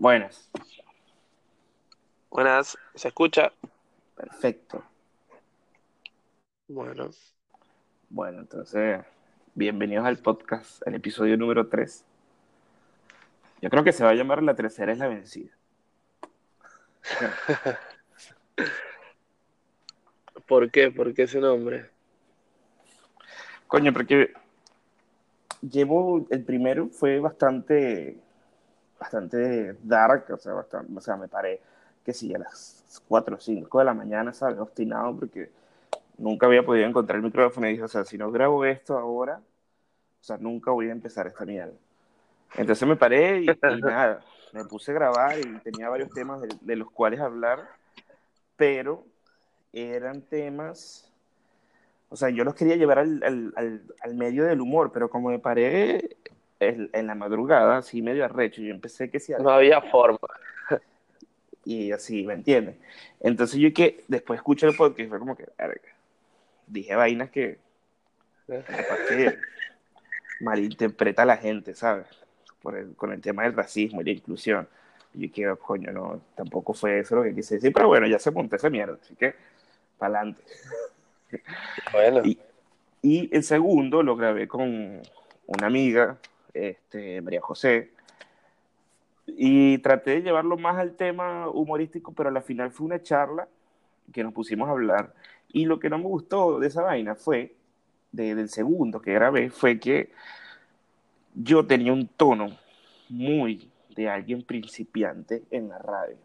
Buenas. Buenas, ¿se escucha? Perfecto. Bueno, Bueno, entonces, bienvenidos al podcast, el episodio número 3. Yo creo que se va a llamar La tercera es la vencida. ¿por qué? ¿Por qué ese nombre? Coño, porque llevo, el primero fue bastante, bastante dark, o sea, bastante, o sea, me paré que sí, a las 4 o 5 de la mañana, ¿sabes? Obstinado porque nunca había podido encontrar el micrófono y dije, o sea, si no grabo esto ahora, o sea, nunca voy a empezar esta mierda. Entonces me paré y, y nada, me puse a grabar y tenía varios temas de, de los cuales hablar, pero eran temas, o sea, yo los quería llevar al, al, al, al medio del humor, pero como me paré en, en la madrugada, así medio arrecho, yo empecé que si No había forma. y así, ¿me entiendes? Entonces yo que después escuché el podcast y fue como que, dije vainas que, que malinterpreta a la gente, ¿sabes? Por el, con el tema del racismo y la inclusión. Y yo que, coño, no, tampoco fue eso lo que quise decir, pero bueno, ya se montó esa mierda, así que, para adelante. Bueno, Y, y el segundo lo grabé con una amiga, este, María José, y traté de llevarlo más al tema humorístico, pero al final fue una charla que nos pusimos a hablar. Y lo que no me gustó de esa vaina fue, de- del segundo que grabé, fue que yo tenía un tono muy de alguien principiante en la radio,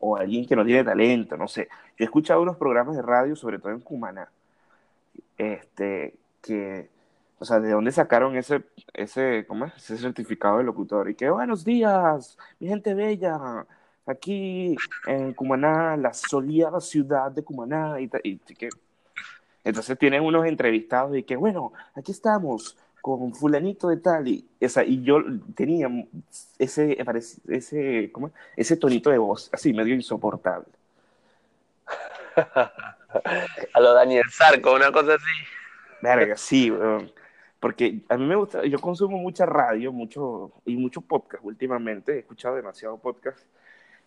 o alguien que no tiene talento, no sé. Yo he escuchado unos programas de radio, sobre todo en Cumaná, este, que, o sea, ¿de dónde sacaron ese, ese, ¿cómo es? Ese certificado de locutor? Y que, buenos días, mi gente bella, aquí en Cumaná, la soleada ciudad de Cumaná, y, ta- y que, entonces tienen unos entrevistados y que, bueno, aquí estamos con fulanito de tal, y, esa, y yo tenía ese, ese, ¿cómo es? Ese tonito de voz, así, medio insoportable. a lo Daniel Sarco, una cosa así. Verga, sí, weón. Porque a mí me gusta, yo consumo mucha radio, mucho, y mucho podcast últimamente, he escuchado demasiado podcast.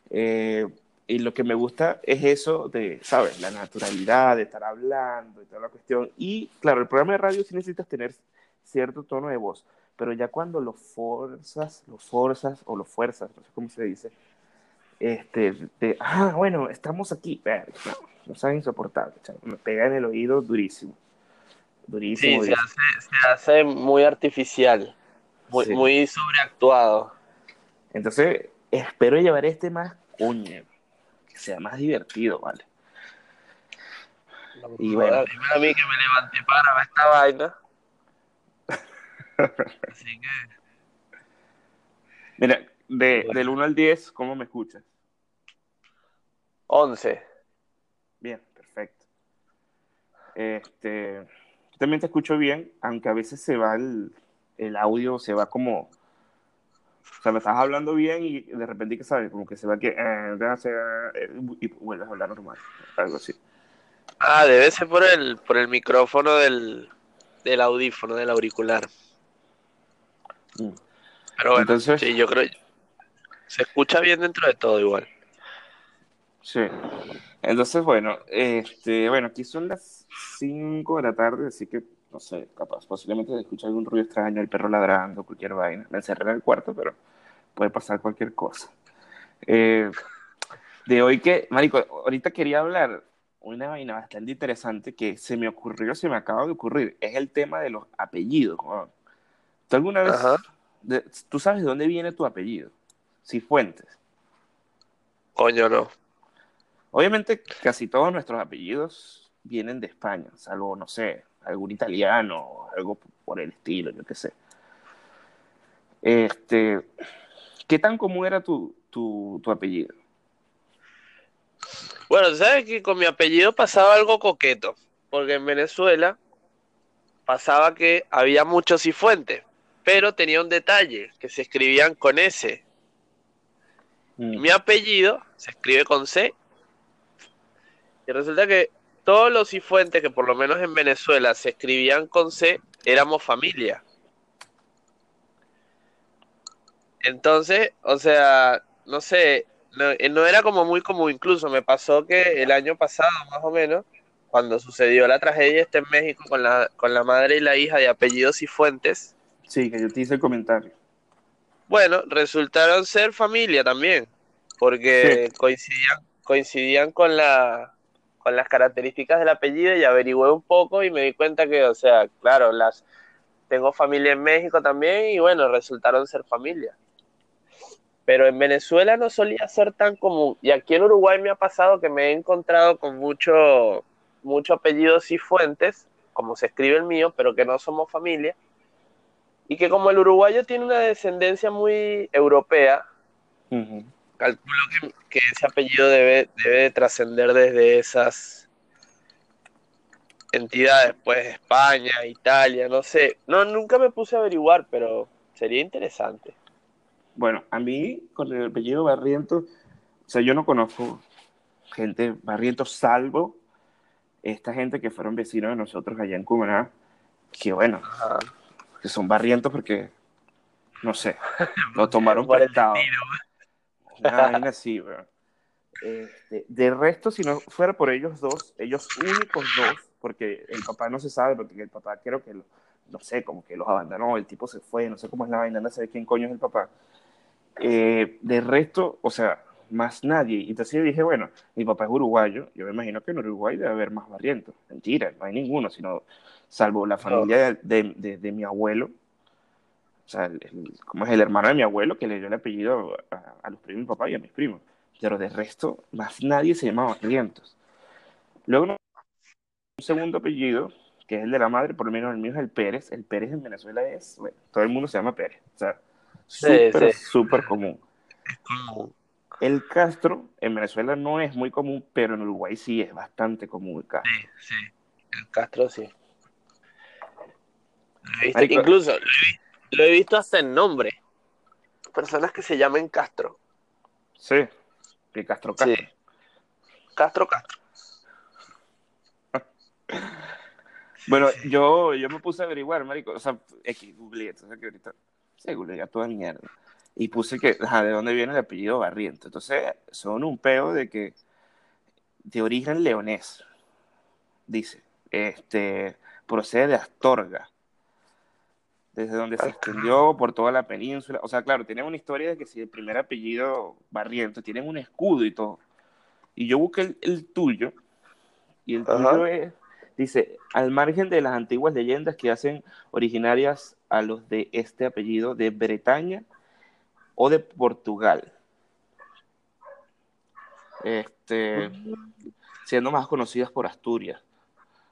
eh, y lo que me gusta es eso de, ¿sabes? La naturalidad, de estar hablando y toda la cuestión. Y claro, el programa de radio sí necesitas tener cierto tono de voz, pero ya cuando lo forzas, lo forzas o lo fuerzas, no sé cómo se dice, este, de, ah, bueno, estamos aquí, no, no sabe insoportable, me pega en el oído durísimo. Durísimo, Sí, se hace, se hace muy artificial, muy, Sí. muy sobreactuado. Entonces, espero llevar este más coño, que sea más divertido, ¿vale? Y bueno. a mí que me levanté para ver esta vaina. Así que, Mira, de, Bueno. del 1 al 10, ¿cómo me escuchas? 11. Bien, perfecto. Este, yo también te escucho bien, aunque a veces se va el, el audio, se va como, o sea, me estás hablando bien y de repente, que sabes? Como que se va que, eh, hace, eh, y vuelves a hablar normal, algo así. Ah, debe ser por el, por el micrófono del, del audífono, del auricular. Mm. Pero bueno, Entonces- sí, yo creo se escucha bien dentro de todo igual. Sí. Entonces, bueno, este, bueno, aquí son las 5 de la tarde, así que, no sé, capaz, posiblemente se escucha algún ruido extraño, el perro ladrando, cualquier vaina. Me encerré en el cuarto, pero puede pasar cualquier cosa. Eh, de hoy que, Marico, ahorita quería hablar una vaina bastante interesante que se me ocurrió, se me acaba de ocurrir. Es el tema de los apellidos. ¿Tú alguna vez, de- tú sabes de dónde viene tu apellido? Cifuentes. Coño, no. Obviamente, casi todos nuestros apellidos vienen de España, salvo, no sé, algún italiano o algo por el estilo, yo qué sé. Este, ¿qué tan común era tu, tu, tu apellido? Bueno, tú sabes que con mi apellido pasaba algo coqueto, porque en Venezuela pasaba que había muchos cifuentes, pero tenía un detalle, que se escribían con S. Y mi apellido se escribe con C. Y resulta que todos los cifuentes que por lo menos en Venezuela se escribían con C, éramos familia. Entonces, o sea, no sé, no, eh, no era como muy común. Incluso me pasó que el año pasado, más o menos, cuando sucedió la tragedia este en México con la, con la madre y la hija de apellidos y fuentes. Sí, que yo te hice el comentario. Bueno, resultaron ser familia también, porque coincidían, coincidían con la con las características del apellido y averigüé un poco y me di cuenta que, o sea, claro, las tengo familia en México también y bueno, resultaron ser familia. Pero en Venezuela no solía ser tan común. Y aquí en Uruguay me ha pasado que me he encontrado con mucho, mucho apellidos y fuentes, como se escribe el mío, pero que no somos familia. Y que como el uruguayo tiene una descendencia muy europea, calculo que, ese apellido debe, debe trascender desde esas entidades, pues España, Italia, no sé. No, nunca me puse a averiguar, pero sería interesante. Bueno, a mí con el apellido Barrientos, o sea, yo no conozco gente Barrientos salvo esta gente que fueron vecinos de nosotros allá en Cumaná, que bueno, que son barrientos porque, no sé, lo tomaron prestado. Una así, este, de resto, si no fuera por ellos dos, ellos únicos dos, porque el papá no se sabe, porque el papá creo que, no sé, como que los abandonó, el tipo se fue, no sé cómo es la vaina, no sé quién coño es el papá. Eh, de resto, o sea, más nadie. Entonces yo dije, bueno, mi papá es uruguayo, yo me imagino que en Uruguay debe haber más barrientos. Mentira, no hay ninguno, sino salvo la familia de, de, mi abuelo, o sea, como es el hermano de mi abuelo que le dio el apellido a, los primos de mi papá y a mis primos. Pero de resto, más nadie se llamaba Barrientos. Luego, un segundo apellido, que es el de la madre, por lo menos el mío es el Pérez. El Pérez en Venezuela es, bueno, todo el mundo se llama Pérez. O sea, súper, súper común. El Castro en Venezuela no es muy común, pero en Uruguay sí es bastante común el Castro. Sí, sí. El Castro sí. incluso lo he, visto hasta en nombre. Personas que se llamen Castro. Sí. El Castro Castro. Sí. Castro Castro. bueno, yo, yo me puse a averiguar, marico. O sea, X, googleé, o sea que ahorita se toda mierda y puse que, de dónde viene el apellido Barriento. Entonces, son un peo de que, de origen leonés, dice, este, procede de Astorga, desde donde se extendió por toda la península. O sea, claro, tienen una historia de que si el primer apellido Barriento, tienen un escudo y todo. Y yo busqué el, tuyo, y el tuyo es, dice, al margen de las antiguas leyendas que hacen originarias a los de este apellido de Bretaña, o de Portugal. Este, siendo más conocidas por Asturias,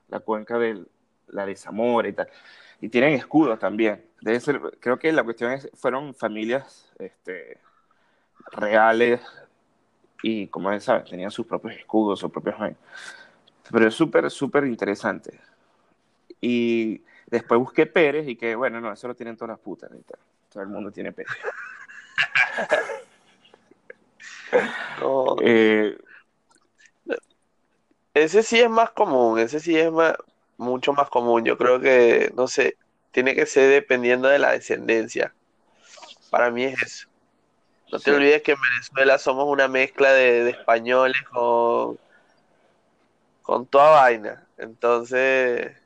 la cuenca de la de Zamora y tal. Y tienen escudos también. Debe ser, creo que la cuestión es, fueron familias este, reales y, como saben, tenían sus propios escudos, sus propios... Pero es súper, súper interesante. Y después busqué Pérez y que, bueno, no, eso lo tienen todas las putas. Todo el mundo tiene Pérez. Eh, ese sí es más común, ese sí es más, mucho más común. Yo creo que, no sé, tiene que ser dependiendo de la descendencia. Para mí es eso. No te olvides que en Venezuela somos una mezcla de, españoles con, con toda vaina. Entonces,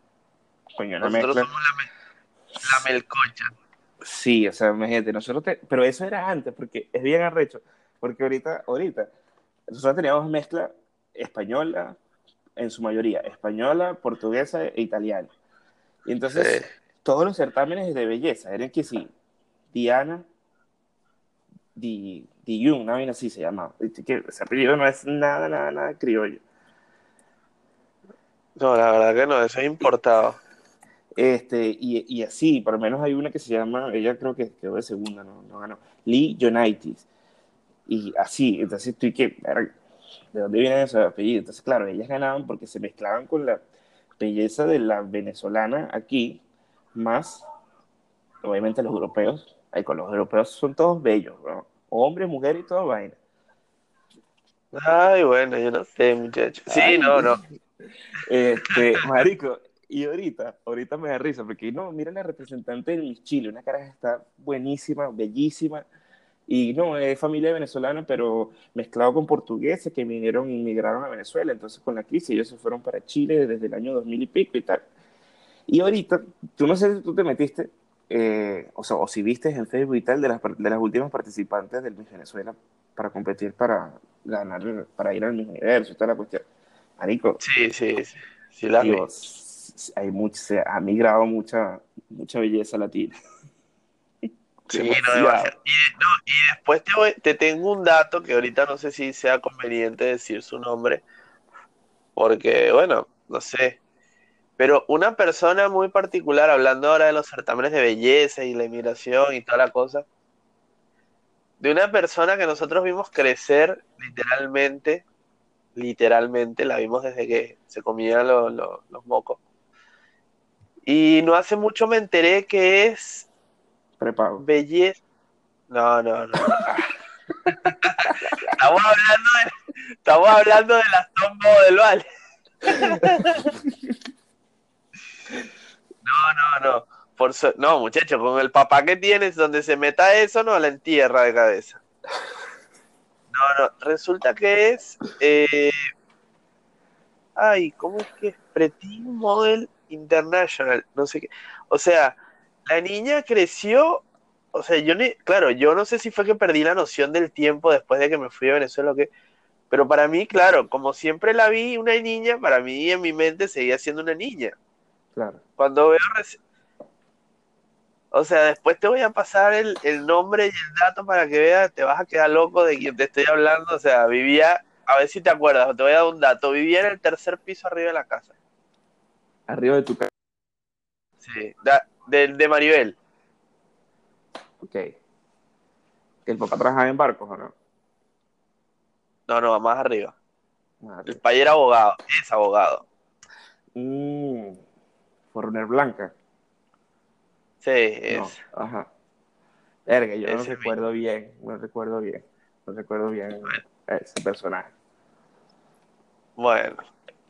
nosotros somos la, la melcocha. Sí, o sea, imagínate, nosotros, pero eso era antes, porque es bien arrecho, porque ahorita, ahorita, nosotros teníamos mezcla española, en su mayoría, española, portuguesa e italiana. Y entonces, todos los certámenes de belleza eran que sí, Diana, Di, Di una vaina así se llamaba. Que ese apellido no es nada, nada, nada criollo. No, la verdad que no, eso es importado. Este, y, y, así, por lo menos hay una que se llama, ella creo que quedó de segunda, no, no ganó, Lee United. Y así, entonces estoy que, ¿de dónde vienen esos apellidos? Entonces, claro, ellas ganaban porque se mezclaban con la belleza de la venezolana aquí, más, obviamente, los europeos. Ay, con los europeos son todos bellos, ¿no? Hombres, mujeres y todo vaina. Ay, bueno, yo no sé, muchachos. Sí, no, no. Este, marico, y ahorita, ahorita me da risa, porque no, mira la representante de Chile, una cara está buenísima, bellísima, Y no, es familia venezolana, pero mezclado con portugueses que vinieron, inmigraron a Venezuela. Entonces, con la crisis, ellos se fueron para Chile desde el año 2000 y pico y tal. Y ahorita, tú no sé si tú te metiste, eh, o sea, o si viste en Facebook y tal, de las, de las últimas participantes del Miss Venezuela para competir para ganar, para ir al Miss Universo y toda la cuestión. Marico. Sí, sí, sí. sí la hay mucho, se ha migrado mucha, mucha belleza latina. Sí, no, Y, y, después te, te, tengo un dato que ahorita no sé si sea conveniente decir su nombre, porque, bueno, no sé. Pero una persona muy particular, hablando ahora de los certámenes de belleza y la inmigración y toda la cosa, de una persona que nosotros vimos crecer literalmente, literalmente, la vimos desde que se comían los mocos. Y no hace mucho me enteré que es Prepago. Belleza. No, no, no. estamos hablando de, estamos hablando de las tombos del Vale. no, no, no. Por no, muchacho, con el papá que tienes, donde se meta eso, no la entierra de cabeza. No, no, resulta que es. Eh... Ay, ¿cómo es que es? Pretty Model International, no sé qué. O sea, la niña creció, o sea, yo ni, claro, yo no sé si fue que perdí la noción del tiempo después de que me fui a Venezuela o qué, pero para mí, claro, como siempre la vi una niña, para mí en mi mente seguía siendo una niña. Claro. Cuando veo, o sea, después te voy a pasar el, el nombre y el dato para que veas, te vas a quedar loco de quien te estoy hablando, o sea, vivía, a ver si te acuerdas, te voy a dar un dato, vivía en el tercer piso arriba de la casa. Arriba de tu casa. Sí, da, del de Maribel. Ok. ¿El papá trabajaba en barcos o no? No, no, más arriba. El país era abogado, es abogado. Mmm. Forner Blanca. Sí, es. ajá. Verga, yo no recuerdo bien, no recuerdo bien, no recuerdo bien ese personaje. Bueno,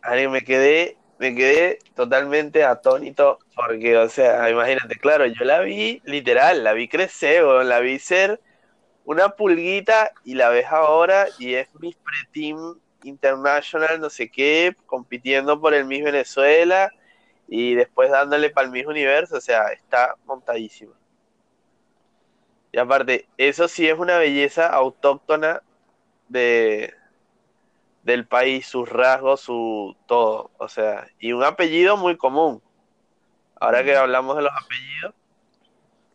ahí me quedé me quedé totalmente atónito porque, o sea, imagínate, claro, yo la vi literal, la vi crecer, la vi ser una pulguita y la ves ahora y es Miss Pre-Team International, no sé qué, compitiendo por el Miss Venezuela y después dándole para el Miss Universo, o sea, está montadísima. Y aparte, eso sí es una belleza autóctona de, del país, sus rasgos, su todo, o sea, y un apellido muy común. Ahora que hablamos de los apellidos.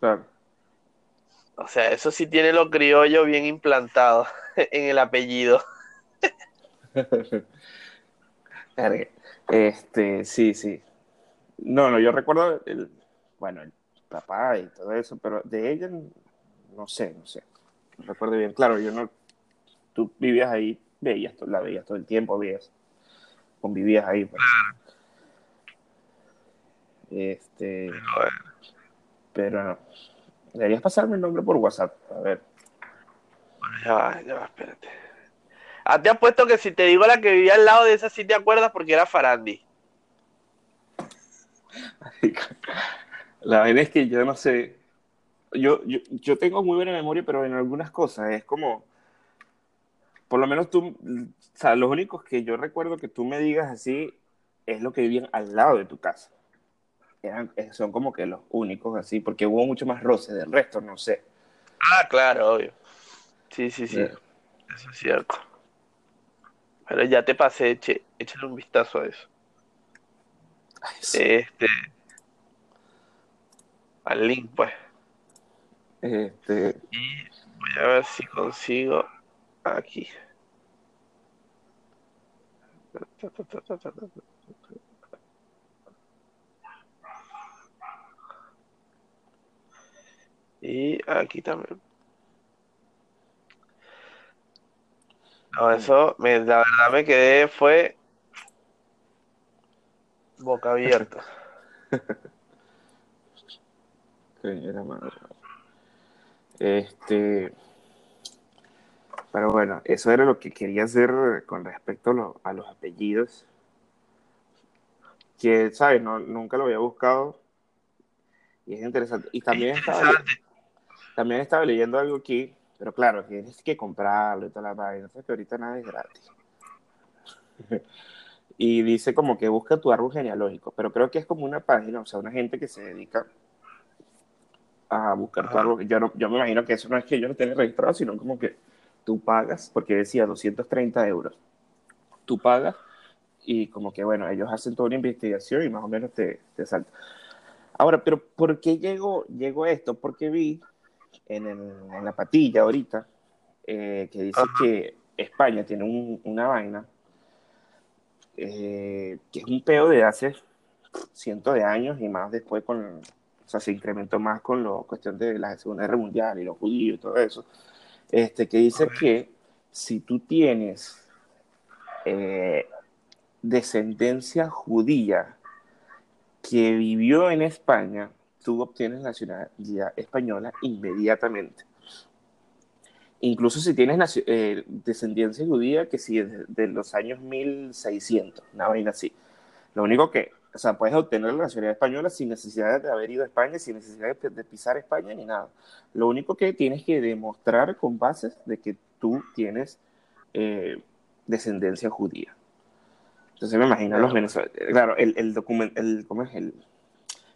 Claro. O sea, eso sí tiene lo criollo bien implantado en el apellido. este, sí, sí. No, no, yo recuerdo el, bueno, el papá y todo eso, pero de ella no sé, no sé. No recuerdo bien. Claro, yo no, tú vivías ahí veías, la veías todo el tiempo, veías, convivías ahí. Pues. Este, pero no. Deberías pasarme el nombre por WhatsApp, a ver. Bueno, ya va, ya va, espérate. Ah, te apuesto que si te digo la que vivía al lado de esa, sí te acuerdas porque era Farandi. La verdad es que yo no sé. Yo, yo, yo tengo muy buena memoria, pero en algunas cosas es como por lo menos tú, o sea, los únicos que yo recuerdo que tú me digas así es lo que vivían al lado de tu casa. Eran, eh, son como que los únicos así, porque hubo mucho más roce, del resto no sé. Ah, claro, obvio. Sí, sí, sí. Eso es cierto. Pero ya te pasé, eche, échale un vistazo a eso. Este. Al link, pues. Este. Y voy a ver si consigo aquí. Y aquí también. No, eso, me, la verdad me quedé, fue boca abierta. Este. Pero bueno, eso era lo que quería hacer con respecto a, los apellidos. Que, ¿sabes? No, nunca lo había buscado. Y es interesante. Y también, Estaba, también estaba leyendo algo aquí Pero claro, tienes que comprarlo y toda la vaina. que ahorita nada es gratis. y dice como que busca tu árbol genealógico, pero creo que es como una página, o sea, una gente que se dedica a buscar tu árbol. Yo, no, yo me imagino que eso no es que yo lo tenga registrado, sino como que tú pagas, porque decía 230 euros. Tú pagas y como que, bueno, ellos hacen toda una investigación y más o menos te, te salta. Ahora, pero ¿por qué llegó, llegó esto? Porque vi en, en la patilla ahorita eh, que dice que España tiene un, una vaina eh, que es un peo de hace cientos de años y más después con, o sea, se incrementó más con la cuestión de la Segunda Guerra Mundial y los judíos y todo eso, este, que dice que si tú tienes eh, descendencia judía que vivió en España, tú obtienes nacionalidad española inmediatamente. Incluso si tienes eh, descendencia judía, que sí, de, de, los años 1600, una vaina así. Lo único que, o sea, puedes obtener la nacionalidad española sin necesidad de haber ido a España, sin necesidad de, de pisar España ni nada. Lo único que tienes que demostrar con bases de que tú tienes eh, descendencia judía. Entonces me imagino los venezolanos. Claro, el, el documento, el, ¿cómo es? El,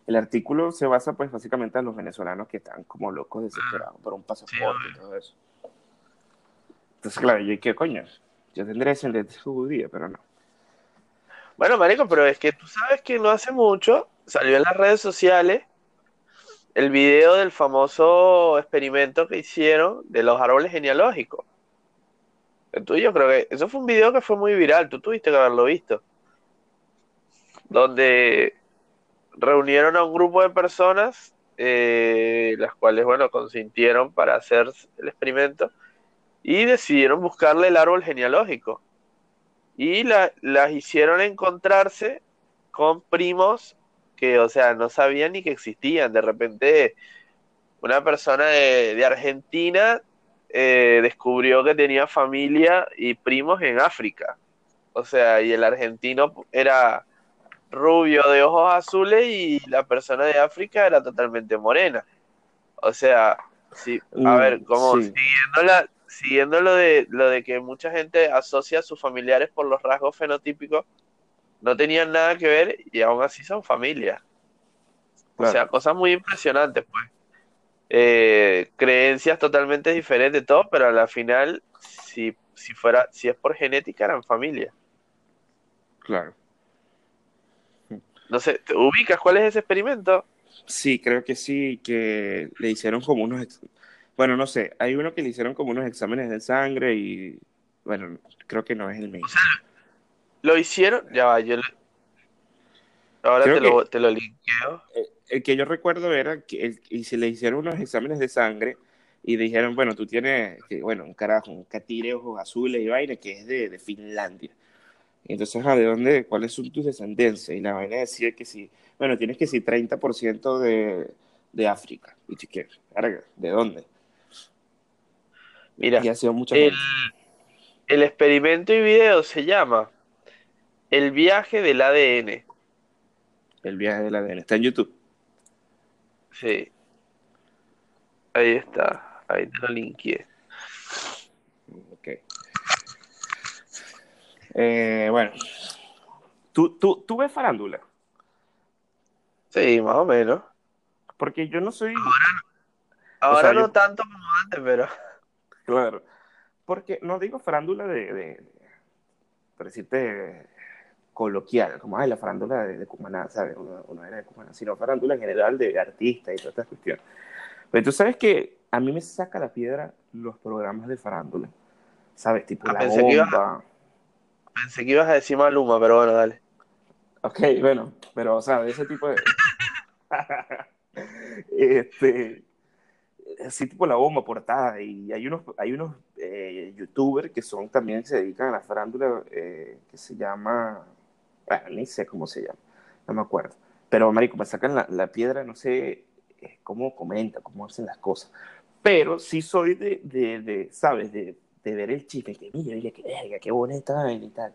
el artículo se basa pues básicamente en los venezolanos que están como locos desesperados por un pasaporte y todo eso. Entonces, claro, yo qué coño, yo tendré descendencia judía, pero no. Bueno, marico, pero es que tú sabes que no hace mucho salió en las redes sociales el video del famoso experimento que hicieron de los árboles genealógicos. Tú, yo creo que eso fue un video que fue muy viral, tú tuviste que haberlo visto. Donde reunieron a un grupo de personas, eh, las cuales, bueno, consintieron para hacer el experimento y decidieron buscarle el árbol genealógico. Y la, las hicieron encontrarse con primos que, o sea, no sabían ni que existían. De repente, una persona de, de Argentina eh, descubrió que tenía familia y primos en África. O sea, y el argentino era rubio de ojos azules y la persona de África era totalmente morena. O sea, sí, a mm, ver, como sí. siguiendo, la, siguiendo lo, de, lo de que mucha gente asocia a sus familiares por los rasgos fenotípicos, no tenían nada que ver y aún así son familia. Claro. O sea, cosas muy impresionantes, pues eh, creencias totalmente diferentes, todo, pero a la final, si, si, fuera, si es por genética, eran familia. Claro. No sé, ¿te ubicas cuál es ese experimento? Sí, creo que sí, que le hicieron como unos, bueno, no sé, hay uno que le hicieron como unos exámenes de sangre y, bueno, creo que no es el mismo. O sea, lo hicieron, ya va, yo le... ahora te, que, lo, te lo linkeo. Eh, el que yo recuerdo era que el, y se le hicieron unos exámenes de sangre y dijeron, bueno, tú tienes, que, bueno, un carajo, un catire ojos azules y vaina que es de, de Finlandia. Y entonces, ¿de dónde, cuáles son tus descendencias? Y la vaina decía que sí, bueno, tienes que sí 30% de, de África. Y que, ¿de dónde? Mira, y ha sido mucha el, el experimento y video se llama El viaje del ADN. El viaje del ADN. Está en YouTube. Sí. Ahí está. Ahí te lo linké. Ok. Eh, bueno. ¿Tú, tú, ¿Tú ves farándula? Sí, más o menos. Porque yo no soy. Ahora, ahora o sea, no yo... tanto como antes, pero. Claro. Porque no digo farándula de. de, por decirte coloquial, como ay, la farándula de, de Cumaná, ¿sabes? Uno, uno, era de Cumaná, sino farándula en general de artistas y todas estas cuestiones. Pero tú sabes que a mí me saca la piedra los programas de farándula, ¿sabes? Tipo ah, La pensé Bomba. Que ibas, pensé que ibas a decir Maluma, pero bueno, dale. Ok, bueno, pero, o sea, de ese tipo de... este, así tipo la bomba portada y hay unos hay unos eh, youtubers que son también se dedican a la farándula eh, que se llama bueno, ni sé cómo se llama, no me acuerdo. Pero, marico, me sacan la, la piedra, no sé eh, cómo comenta, cómo hacen las cosas. Pero sí soy de, de, de ¿sabes? De, de, ver el chisme, que mira, mira, qué verga, qué bonita y tal.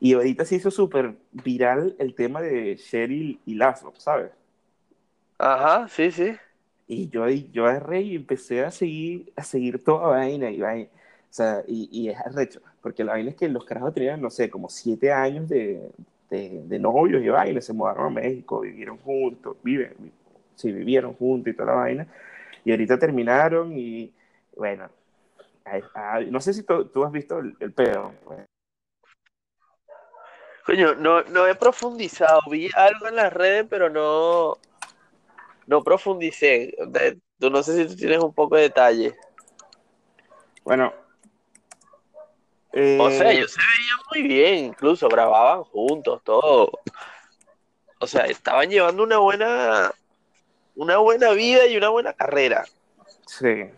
Y ahorita se hizo súper viral el tema de Cheryl y Lazo, ¿sabes? Ajá, sí, sí. Y yo, yo agarré y empecé a seguir, a seguir toda vaina y vaina. O sea, y, y es arrecho, porque la vaina es que los carajos tenían, no sé, como siete años de, de, novios y vaina, se mudaron a México, vivieron juntos, viven, sí, vivieron juntos y toda la vaina. Y ahorita terminaron y, bueno, no sé si tú, has visto el, el pedo. Pues. Coño, no, no he profundizado, vi algo en las redes, pero no, no profundicé. Tú no sé si tú tienes un poco de detalle. Bueno. O sea, ellos se veían muy bien, incluso grababan juntos, todo. O sea, estaban llevando una buena, una buena vida y una buena carrera. Sí.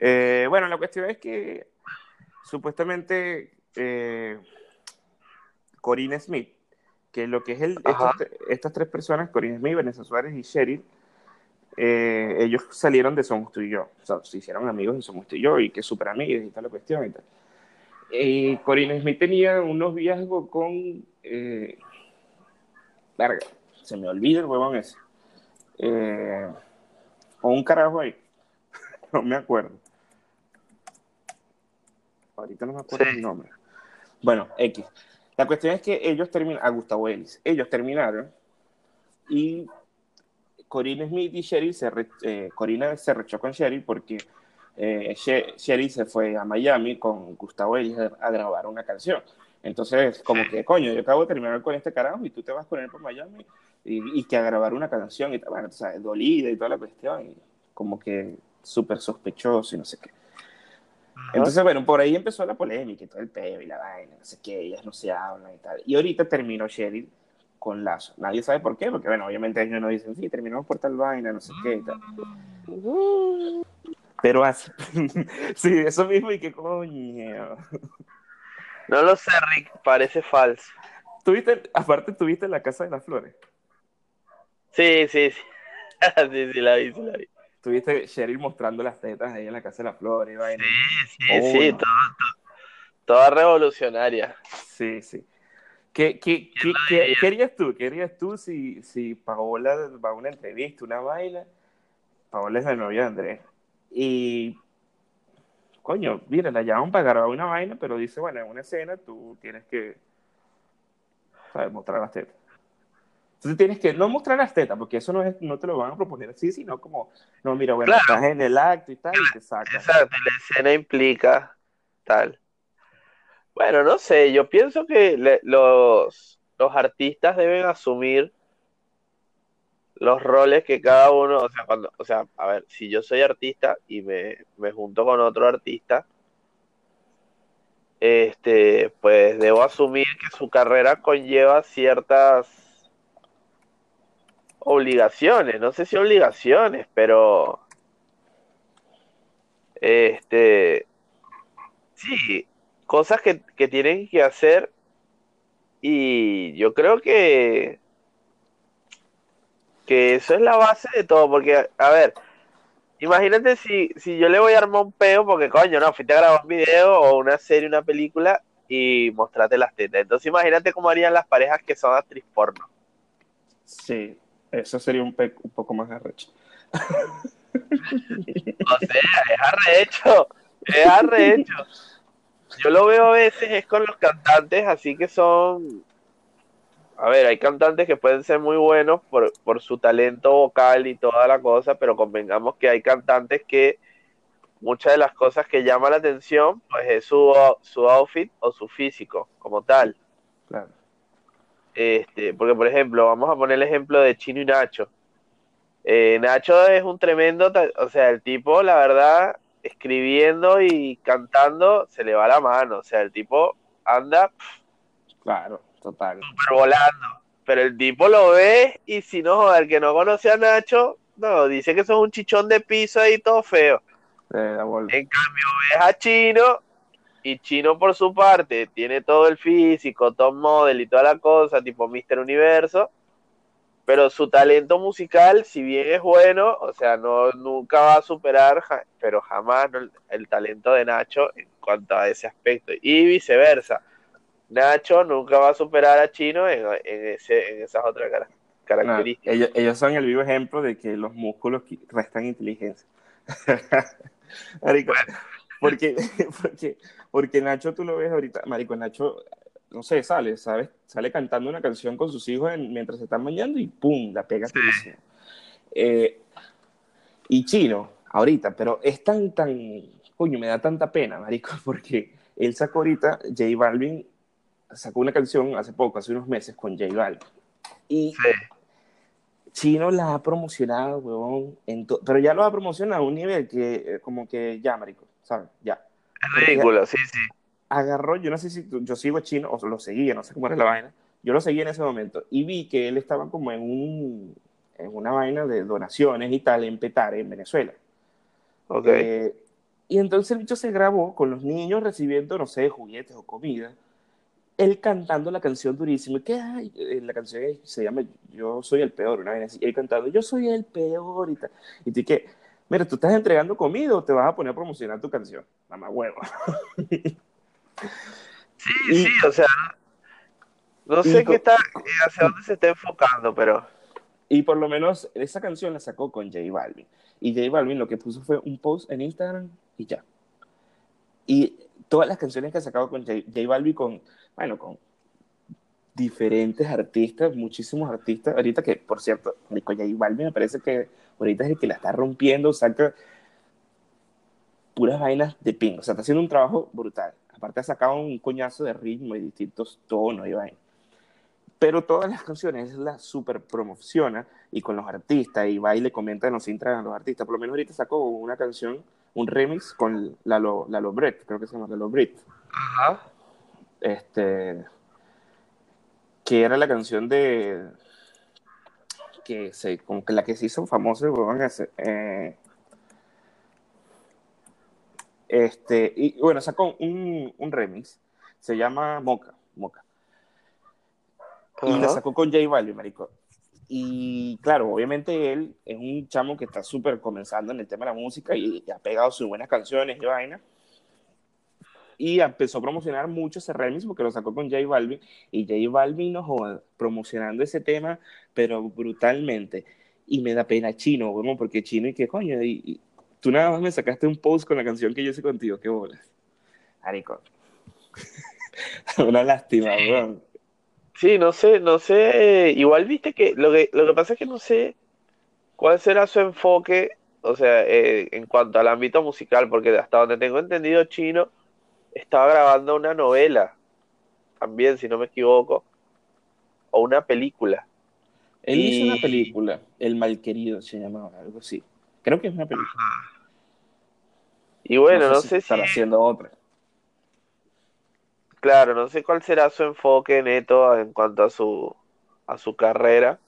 Eh, bueno, la cuestión es que supuestamente eh, Corinne Smith, que lo que es el, estas tres personas, Corinne Smith, Vanessa Suárez y Sheryl, eh, ellos salieron de Somos tú y yo, o sea, se hicieron amigos de Somos tú y yo y que súper amigos y tal la cuestión y tal. Y Corinne Smith tenía unos viajes con... Eh, larga, se me olvida el huevón ese. Eh, con un carajo ahí. no me acuerdo. Ahorita no me acuerdo el nombre. Bueno, X. La cuestión es que ellos terminaron, a Gustavo Ellis, ellos terminaron y Corina Smith y Sherry se, eh, Corina se rechó con Sherry porque eh, Sherry se fue a Miami con Gustavo Ellis a, grabar una canción. Entonces, como que, coño, yo acabo de terminar con este carajo y tú te vas con él por Miami y, que a grabar una canción y bueno, o sea, dolida y toda la cuestión, y como que súper sospechoso y no sé qué. Entonces, bueno, por ahí empezó la polémica y todo el peo y la vaina, no sé qué, ellas no se hablan y tal. Y ahorita terminó Sheryl con Lazo. Nadie sabe por qué, porque bueno, obviamente ellos no dicen, sí, terminamos por tal vaina, no sé qué y tal. Pero hace. sí, eso mismo y qué coño. No lo sé, Rick, parece falso. ¿Tuviste, aparte, tuviste la Casa de las Flores? Sí, sí, sí. sí, sí, la vi, sí, la vi. Tuviste Cheryl mostrando las tetas ahí en la Casa de las Flores. Y vaina. Sí, sí, sí, toda revolucionaria. Sí, sí. ¿Qué, qué, qué, querías tú? ¿Querías tú si, si Paola va a una entrevista, una vaina? Paola es la novia de Andrés. Y, coño, mira, la llaman para grabar una vaina, pero dice, bueno, en una escena tú tienes que, ¿sabes? Mostrar las tetas. Entonces tienes que no mostrar las tetas, porque eso no, es, no te lo van a proponer así, sino como, no, mira, bueno, estás en el acto y tal, y te sacas. Exacto, la escena implica tal. Bueno, no sé, yo pienso que los, los artistas deben asumir los roles que cada uno, o sea, cuando, o sea, a ver, si yo soy artista y me, me junto con otro artista, este, pues debo asumir que su carrera conlleva ciertas obligaciones, no sé si obligaciones, pero este sí, cosas que, que tienen que hacer y yo creo que que eso es la base de todo, porque a ver, imagínate si, si yo le voy a armar un peo porque coño, no, fuiste a grabar un video o una serie, una película y mostrate las tetas. Entonces imagínate cómo harían las parejas que son actriz porno. Sí, eso sería un, un poco más arrecho. o sea, es arrecho. Es arrecho. Yo lo veo a veces es con los cantantes, así que son. A ver, hay cantantes que pueden ser muy buenos por, por su talento vocal y toda la cosa, pero convengamos que hay cantantes que muchas de las cosas que llaman la atención, pues es su, su outfit o su físico como tal. Claro. Este, porque, por ejemplo, vamos a poner el ejemplo de Chino y Nacho. Eh, Nacho es un tremendo, o sea, el tipo, la verdad, escribiendo y cantando, se le va la mano. O sea, el tipo anda. Claro, total. Super volando. Pero el tipo lo ve y si no, el que no conoce a Nacho, no, dice que son un chichón de piso ahí todo feo. en cambio, ves a Chino y Chino por su parte tiene todo el físico, top model y toda la cosa, tipo Mister Universo, pero su talento musical, si bien es bueno, o sea, no nunca va a superar, pero jamás el, talento de Nacho en cuanto a ese aspecto. Y viceversa. Nacho nunca va a superar a Chino en, ese, en esas otras caras. características. ellos, ellos son el vivo ejemplo de que los músculos restan inteligencia. Marico, porque, porque, porque Nacho tú lo ves ahorita, Marico, Nacho, no sé, sale, ¿sabes? Sale cantando una canción con sus hijos en- mientras se están bañando y ¡pum! la pega durísimo. Eh, y Chino, ahorita, pero es tan, tan, coño, me da tanta pena, Marico, porque él sacó ahorita, J Balvin sacó una canción hace poco, hace unos meses, con J Balvin. Y Sí. Chino la ha promocionado, huevón, pero ya lo ha promocionado a un nivel que, eh, como que ya, marico, ¿sabes? Ya. Es ridículo, sí, sí. Agarró, yo no sé si tú- yo sigo a Chino o lo seguía, no sé cómo era la vaina. Yo lo seguía en ese momento y vi que él estaba como en, un, en una vaina de donaciones y tal en Petare, en Venezuela. Ok. Eh, y entonces el bicho se grabó con los niños recibiendo, no sé, juguetes o comida. Él cantando la canción durísimo. Y que ay, eh, la canción se llama Yo soy el peor, una vez así. Él cantando Yo soy el peor y tal. Y tú que, mira, tú estás entregando comida o te vas a poner a promocionar tu canción. Mamá huevo. Sí, y- sí, o sea, no sé qué está, hacia dónde se está enfocando, pero Y por lo menos esa canción la sacó con J Balvin. Y J Balvin lo que puso fue un post en Instagram y ya. Y todas las canciones que ha sacado con J, J Balvin, con, bueno, con diferentes artistas, muchísimos artistas. Ahorita que, por cierto, con J Balvin me parece que ahorita es el que la está rompiendo, saca puras vainas de ping. O sea, está haciendo un trabajo brutal. Aparte ha sacado un coñazo de ritmo y distintos tonos y vainas pero todas las canciones las super promociona y con los artistas y va y le comenta en los intras a los artistas. Por lo menos ahorita sacó una canción, un remix con Lalo, Lalo Brett, creo que se llama Lalo Brett, Ajá. este, que era la canción de que se, como que la que se hizo famosa, eh, este, y bueno, sacó un, un remix, se llama Moca, Moca. Y la sacó con J Balvin, marico. Y claro, obviamente él es un chamo que está súper comenzando en el tema de la música y, y ha pegado sus buenas canciones y vaina. Y empezó a promocionar mucho ese remix porque lo sacó con J Balvin. Y J Balvin nos joda promocionando ese tema, pero brutalmente. Y me da pena Chino, bueno, porque Chino, y qué coño, y, y tú nada más me sacaste un post con la canción que yo hice contigo, qué bolas. Marico. Una lástima, Sí. weón. Sí, no sé, no sé, igual viste que lo que lo que pasa es que no sé cuál será su enfoque, o sea, eh, en cuanto al ámbito musical, porque hasta donde tengo entendido Chino estaba grabando una novela, también, si no me equivoco, o una película. Él hizo Y- una película, El Malquerido se llamaba, algo así. Creo que es una película. Y bueno, no sé si, estará haciendo otra. claro, no sé cuál será su enfoque neto en cuanto a su a su carrera.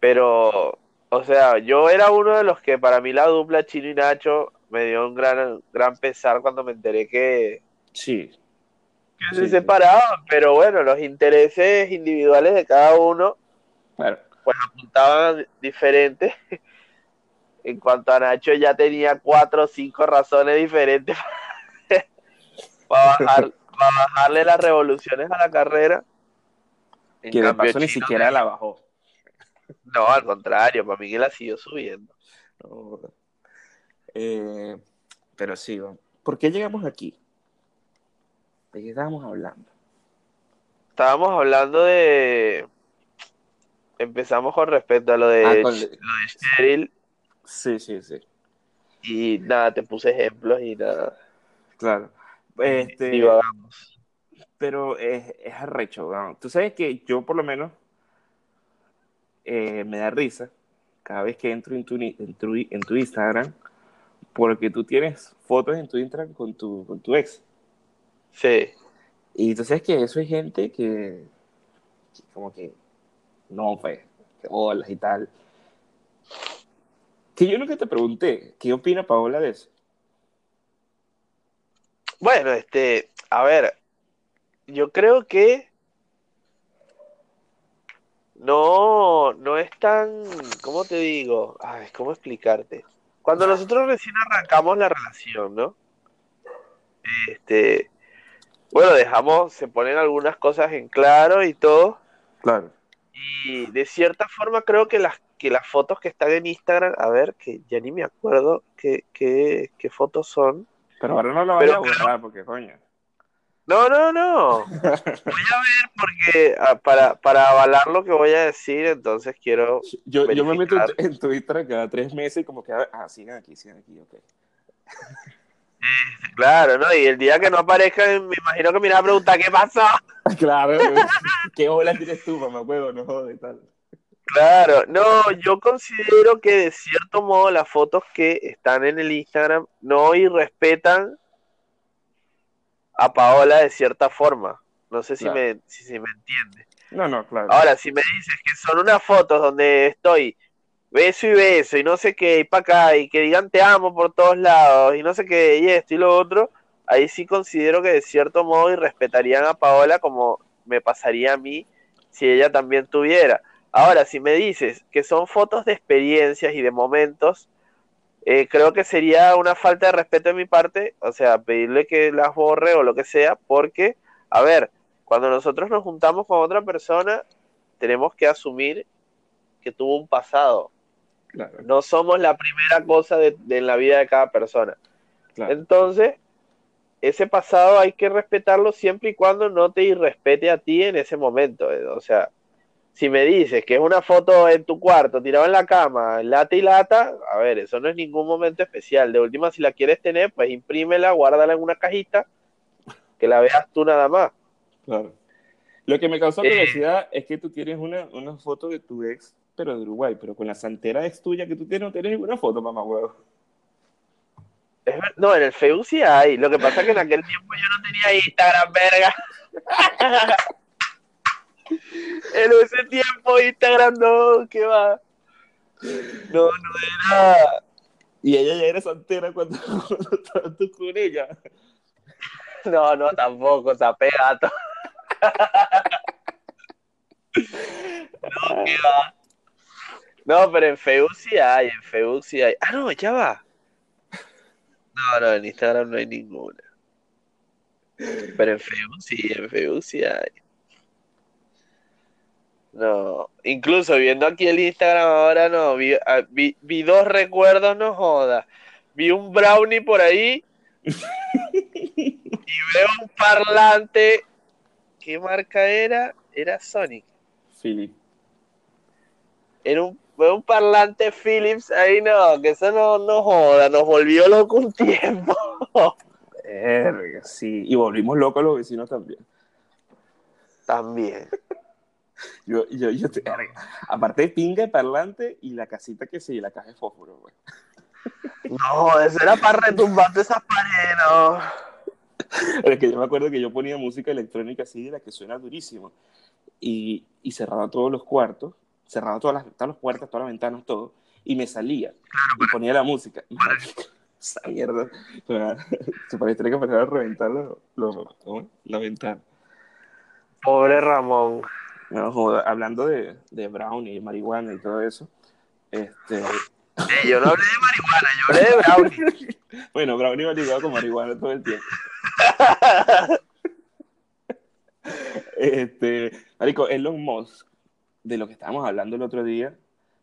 Pero, o sea, yo era uno de los que para mí la dupla Chino y Nacho me dio un gran, gran pesar cuando me enteré que, Sí, que se sí. separaban. Pero bueno, los intereses individuales de cada uno claro. pues apuntaban diferentes. En cuanto a Nacho, ya tenía cuatro o cinco razones diferentes para, bajar, para bajarle las revoluciones a la carrera. En Que de paso ni siquiera la bajó. No, al contrario, para mí que la siguió subiendo. No. Eh, pero sí. ¿por qué llegamos aquí? ¿De qué estábamos hablando? Estábamos hablando de. Empezamos con respecto a lo de, Ah, con- Ch- lo de Cheryl Sí, sí, sí. y nada, te puse ejemplos y nada. Claro. Este, Divagamos. pero es, es arrecho, weón. Tú sabes que yo por lo menos eh, me da risa cada vez que entro en tu, en tu, en tu Instagram porque tú tienes fotos en tu Instagram con tu, con tu ex. Sí, Y tú sabes que eso hay gente que, que como que no, pues, que bolas y tal. Que yo nunca te pregunté, ¿qué opina Paola de eso? Bueno, este, a ver, yo creo que no, no es tan, ¿cómo te digo? Ay, ¿cómo explicarte? Cuando nosotros recién arrancamos la relación, ¿no? Este, bueno, dejamos, se ponen algunas cosas en claro y todo, Claro. Y de cierta forma creo que las, que las fotos que están en Instagram, a ver, que ya ni me acuerdo qué, qué, qué fotos son. Pero ahora no lo vaya a borrar porque, coño. No, no, no. Voy a ver porque ah, para, para avalar lo que voy a decir, entonces quiero. Yo, yo me meto en Twitter cada tres meses y como que, ah, sigan aquí, sigan aquí, ok. Claro, ¿no? Y el día que no aparezcan, me imagino que me irá a preguntar qué pasó. Claro, ¿qué hola tienes tú, mamá huevo? No jodas tal. Claro, no, yo considero que de cierto modo las fotos que están en el Instagram no irrespetan a Paola de cierta forma. No sé si, me, si, me entiende. No, no, claro. Ahora, si me dices que son unas fotos donde estoy beso y beso y no sé qué, y para acá, y que digan te amo por todos lados, y no sé qué, y esto y lo otro, ahí sí considero que de cierto modo irrespetarían a Paola como me pasaría a mí si ella también tuviera. Ahora, si me dices que son fotos de experiencias y de momentos, eh, creo que sería una falta de respeto de mi parte, o sea, pedirle que las borre o lo que sea, porque, a ver, cuando nosotros nos juntamos con otra persona, tenemos que asumir que tuvo un pasado. No somos la primera cosa de, en la vida de cada persona. Entonces, ese pasado hay que respetarlo siempre y cuando no te irrespete a ti en ese momento. Eh, o sea, si me dices que es una foto en tu cuarto, tirado en la cama, lata y lata, a ver, eso no es ningún momento especial. De última, si la quieres tener, pues imprímela, guárdala en una cajita, que la veas tú nada más. Claro. Lo que me causó eh, curiosidad es que tú tienes una, una, foto de tu ex, pero de Uruguay, pero con la santera ex tuya que tú tienes, no tienes ninguna foto, mamá huevo. no, en el Facebook sí hay. Lo que pasa es que en aquel tiempo yo no tenía Instagram, verga. en ese tiempo Instagram no, ¿qué va? No, no era. Y ella ya era soltera cuando, tú con ella. No, no, tampoco, se apega No, ¿qué va? No, pero en Facebook sí hay, en Facebook sí hay. Ah, no, ya va. No, no, en Instagram no hay ninguna. Pero en Facebook sí, en Facebook sí hay. No, incluso viendo aquí el Instagram ahora no, vi, ah, dos recuerdos, no joda. Vi un brownie por ahí y veo un parlante. ¿Qué marca era? Era Sonic. Philips. Era un, veo un parlante Philips ahí, no, que eso no, no joda, nos volvió loco un tiempo. sí, y volvimos locos los vecinos también. También. Yo, yo, yo te, aparte de pinga de parlante y la casita que sí, la caja de fósforo, güey. No, eso era para retumbarte esas paredes, no. Es que yo me acuerdo que yo ponía música electrónica así de la que suena durísimo. Y, y cerraba todos los cuartos, cerraba todas las, todas las puertas, todas las ventanas, todo. Y me salía. y ponía la música. Esa mierda. Se parecía que empezar a reventar la ventana. Pobre Ramón. No, hablando de, de brownie, marihuana y todo eso. Este... yo no hablé de marihuana, yo hablé de brownie. bueno, brownie va ligado con marihuana todo el tiempo. este, Marico, Elon Musk, de lo que estábamos hablando el otro día,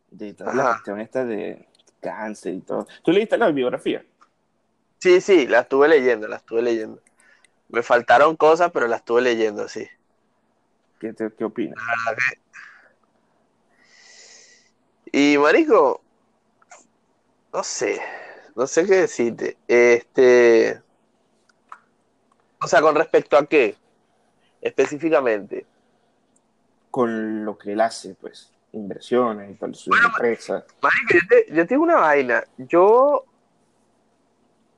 de toda la cuestión esta de cáncer y todo. ¿Tú leíste la biografía? Sí, sí, la estuve leyendo, la estuve leyendo. Me faltaron cosas, pero la estuve leyendo, sí. ¿Qué, opinas? Y Marico, no sé, no sé qué decirte. Este, o sea, con respecto a qué, específicamente. Con lo que él hace, pues, inversiones y tal, su empresa. Marico, yo, yo tengo una vaina. Yo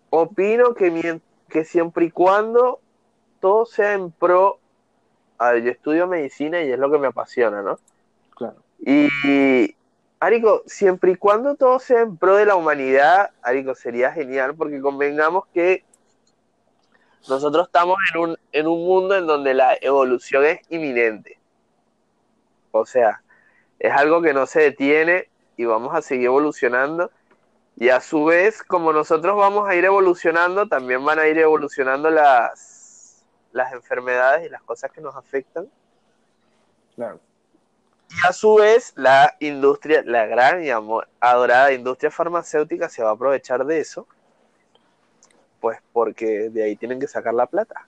opino que, que siempre y cuando todo sea en pro a yo estudio medicina y es lo que me apasiona, ¿no? Claro. Y, Arico, siempre y cuando todo sea en pro de la humanidad, Arico, sería genial porque convengamos que nosotros estamos en un, en un mundo en donde la evolución es inminente. O sea, es algo que no se detiene y vamos a seguir evolucionando. Y a su vez, como nosotros vamos a ir evolucionando, también van a ir evolucionando las, las enfermedades y las cosas que nos afectan. Claro. Y a su vez, la industria, la gran y adorada industria farmacéutica se va a aprovechar de eso, pues porque de ahí tienen que sacar la plata.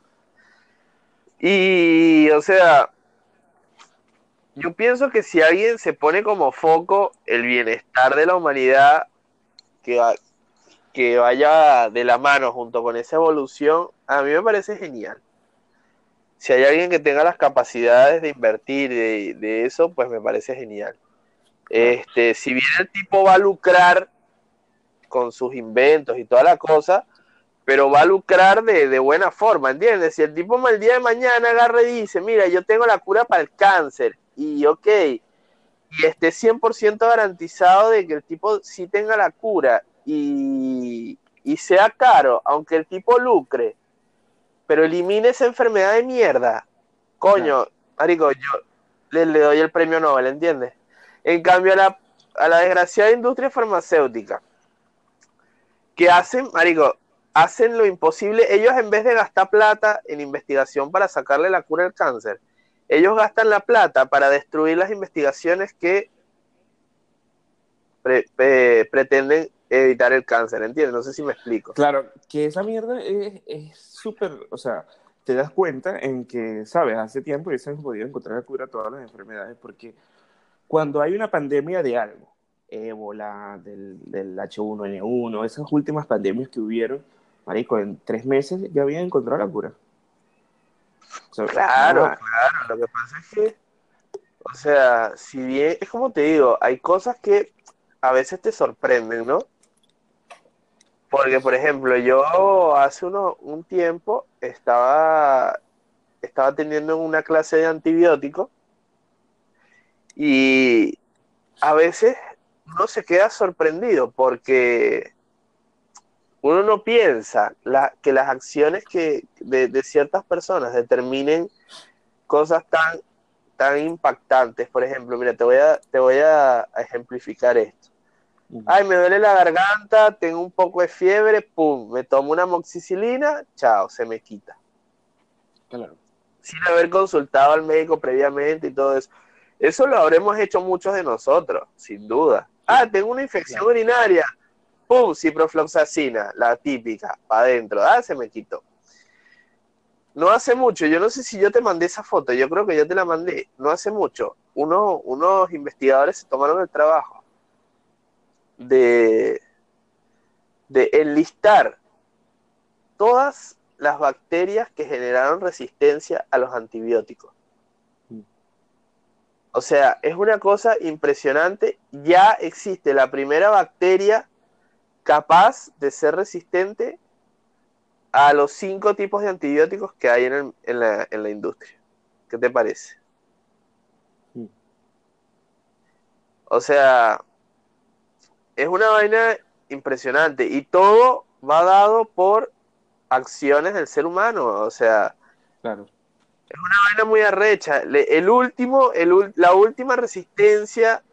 Y, o sea, yo pienso que si alguien se pone como foco el bienestar de la humanidad, que, que vaya de la mano junto con esa evolución, a mí me parece genial. Si hay alguien que tenga las capacidades de invertir de, de eso, pues me parece genial. Este, si bien el tipo va a lucrar con sus inventos y toda la cosa, pero va a lucrar de, de, buena forma, ¿entiendes? Si el tipo el día de mañana agarra y dice, mira, yo tengo la cura para el cáncer, y ok, y esté 100% garantizado de que el tipo sí tenga la cura y, y sea caro, aunque el tipo lucre, pero elimine esa enfermedad de mierda, coño, marico, yo le, le, doy el premio Nobel, ¿entiendes? En cambio, a la, a la desgraciada industria farmacéutica, que hacen, marico, hacen lo imposible. Ellos en vez de gastar plata en investigación para sacarle la cura al cáncer, ellos gastan la plata para destruir las investigaciones que pretenden evitar el cáncer, ¿entiendes? No sé si me explico. Claro, que esa mierda es súper, o sea, te das cuenta en que, sabes, hace tiempo ya se han podido encontrar la cura a todas las enfermedades, porque cuando hay una pandemia de algo, ébola, del, del H1N1, esas últimas pandemias que hubieron, marico, en tres meses ya habían encontrado la cura. claro, claro, lo que pasa es que, o sea, si bien, es como te digo, hay cosas que a veces te sorprenden, ¿no? Porque, por ejemplo, yo hace uno, un tiempo estaba, estaba teniendo una clase de antibióticos y a veces uno se queda sorprendido porque uno no piensa que las acciones que de, ciertas personas determinen cosas tan, tan impactantes. Por ejemplo, mira, te voy a, te voy a ejemplificar esto. Ay, me duele la garganta, tengo un poco de fiebre, pum, me tomo una moxicilina, chao, se me quita. Sin haber consultado al médico previamente y todo eso. Eso lo habremos hecho muchos de nosotros, sin duda. Ah, tengo una infección urinaria, pum, ciprofloxacina, la típica, para adentro, ah, se me quitó. No hace mucho, yo no sé si yo te mandé esa foto, yo creo que yo te la mandé, no hace mucho, uno, unos investigadores se tomaron el trabajo de, de enlistar todas las bacterias que generaron resistencia a los antibióticos. O sea, es una cosa impresionante. Ya existe la primera bacteria capaz de ser resistente a los cinco tipos de antibióticos que hay en, la, en la, industria. ¿Qué te parece? O sea, es una vaina impresionante y todo va dado por acciones del ser humano, o sea, claro. es una vaina muy arrecha. el último, el, la última resistencia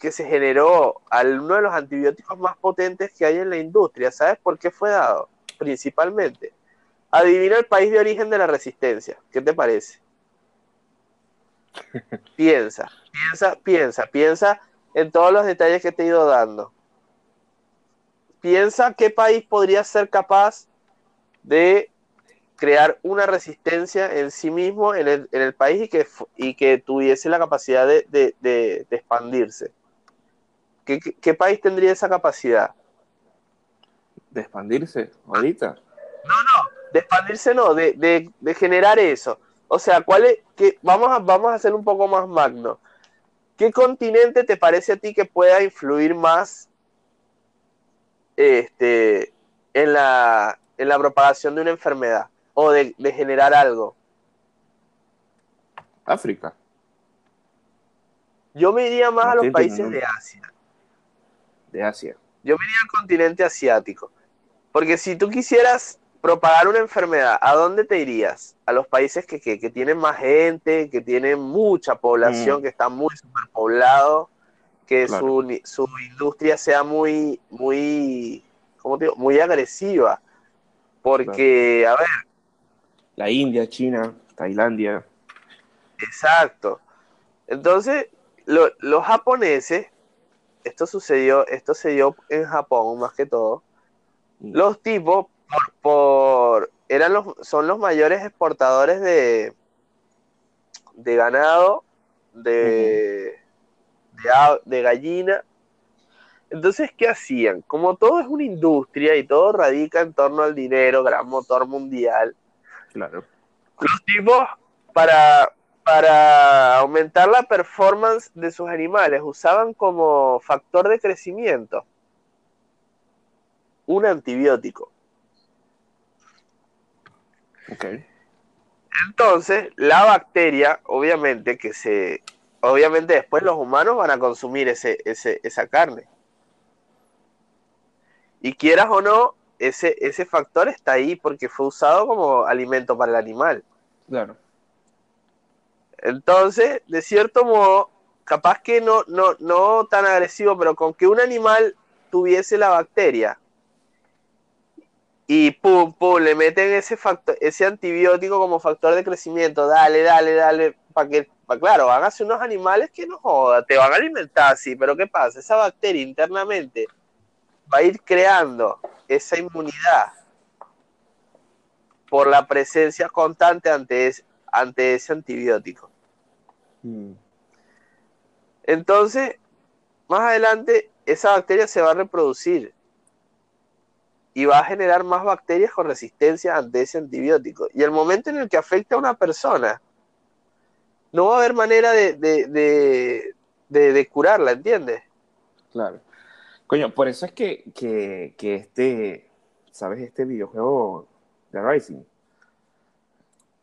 que se generó a uno de los antibióticos más potentes que hay en la industria, ¿sabes por qué fue dado? Principalmente. Adivina el país de origen de la resistencia. ¿Qué te parece? piensa, piensa, piensa, piensa en todos los detalles que te he ido dando piensa qué país podría ser capaz de crear una resistencia en sí mismo en el, país y que, y que tuviese la capacidad de, expandirse. ¿Qué, país tendría esa capacidad? ¿De expandirse ahorita? No, no, de expandirse no, de, generar eso. O sea, ¿cuál es, que, vamos, a, vamos a hacer un poco más magno. ¿Qué continente te parece a ti que pueda influir más este, en, la, en la propagación de una enfermedad o de, generar algo? África. Yo me iría más a los países de Asia. De Asia. Yo me iría al continente asiático. Porque si tú quisieras propagar una enfermedad, ¿a dónde te irías? A los países que, tienen más gente, que tienen mucha población, mm. que están muy superpoblados que su, su, industria sea muy, muy, ¿cómo te digo? Muy agresiva. Porque, a ver. La India, China, Tailandia. Exacto. Entonces, los japoneses, esto sucedió, esto se dio en Japón más que todo, mm. los tipos por, eran los, son los mayores exportadores de, de ganado, de, de, gallina. Entonces, ¿qué hacían? Como todo es una industria y todo radica en torno al dinero, gran motor mundial. Claro. Los tipos, para, para aumentar la performance de sus animales, usaban como factor de crecimiento un antibiótico. Okay. Entonces, la bacteria, obviamente, que se. Obviamente, después los humanos van a consumir ese, esa carne. Y quieras o no, ese, ese factor está ahí porque fue usado como alimento para el animal. Claro. Entonces, de cierto modo, capaz que no, no, no tan agresivo, pero con que un animal tuviese la bacteria y pum, pum, le meten ese factor, ese antibiótico como factor de crecimiento, dale, dale, dale, para que, claro, van a ser unos animales que no joda, te van a alimentar, sí, pero ¿qué pasa? Esa bacteria internamente va a ir creando esa inmunidad por la presencia constante ante, ante ese antibiótico. Mm. Entonces, más adelante, esa bacteria se va a reproducir y va a generar más bacterias con resistencia ante ese antibiótico. Y el momento en el que afecta a una persona, no va a haber manera de, de, curarla, ¿entiendes? Claro. Coño, por eso es que, este, ¿sabes? Este videojuego de Rising,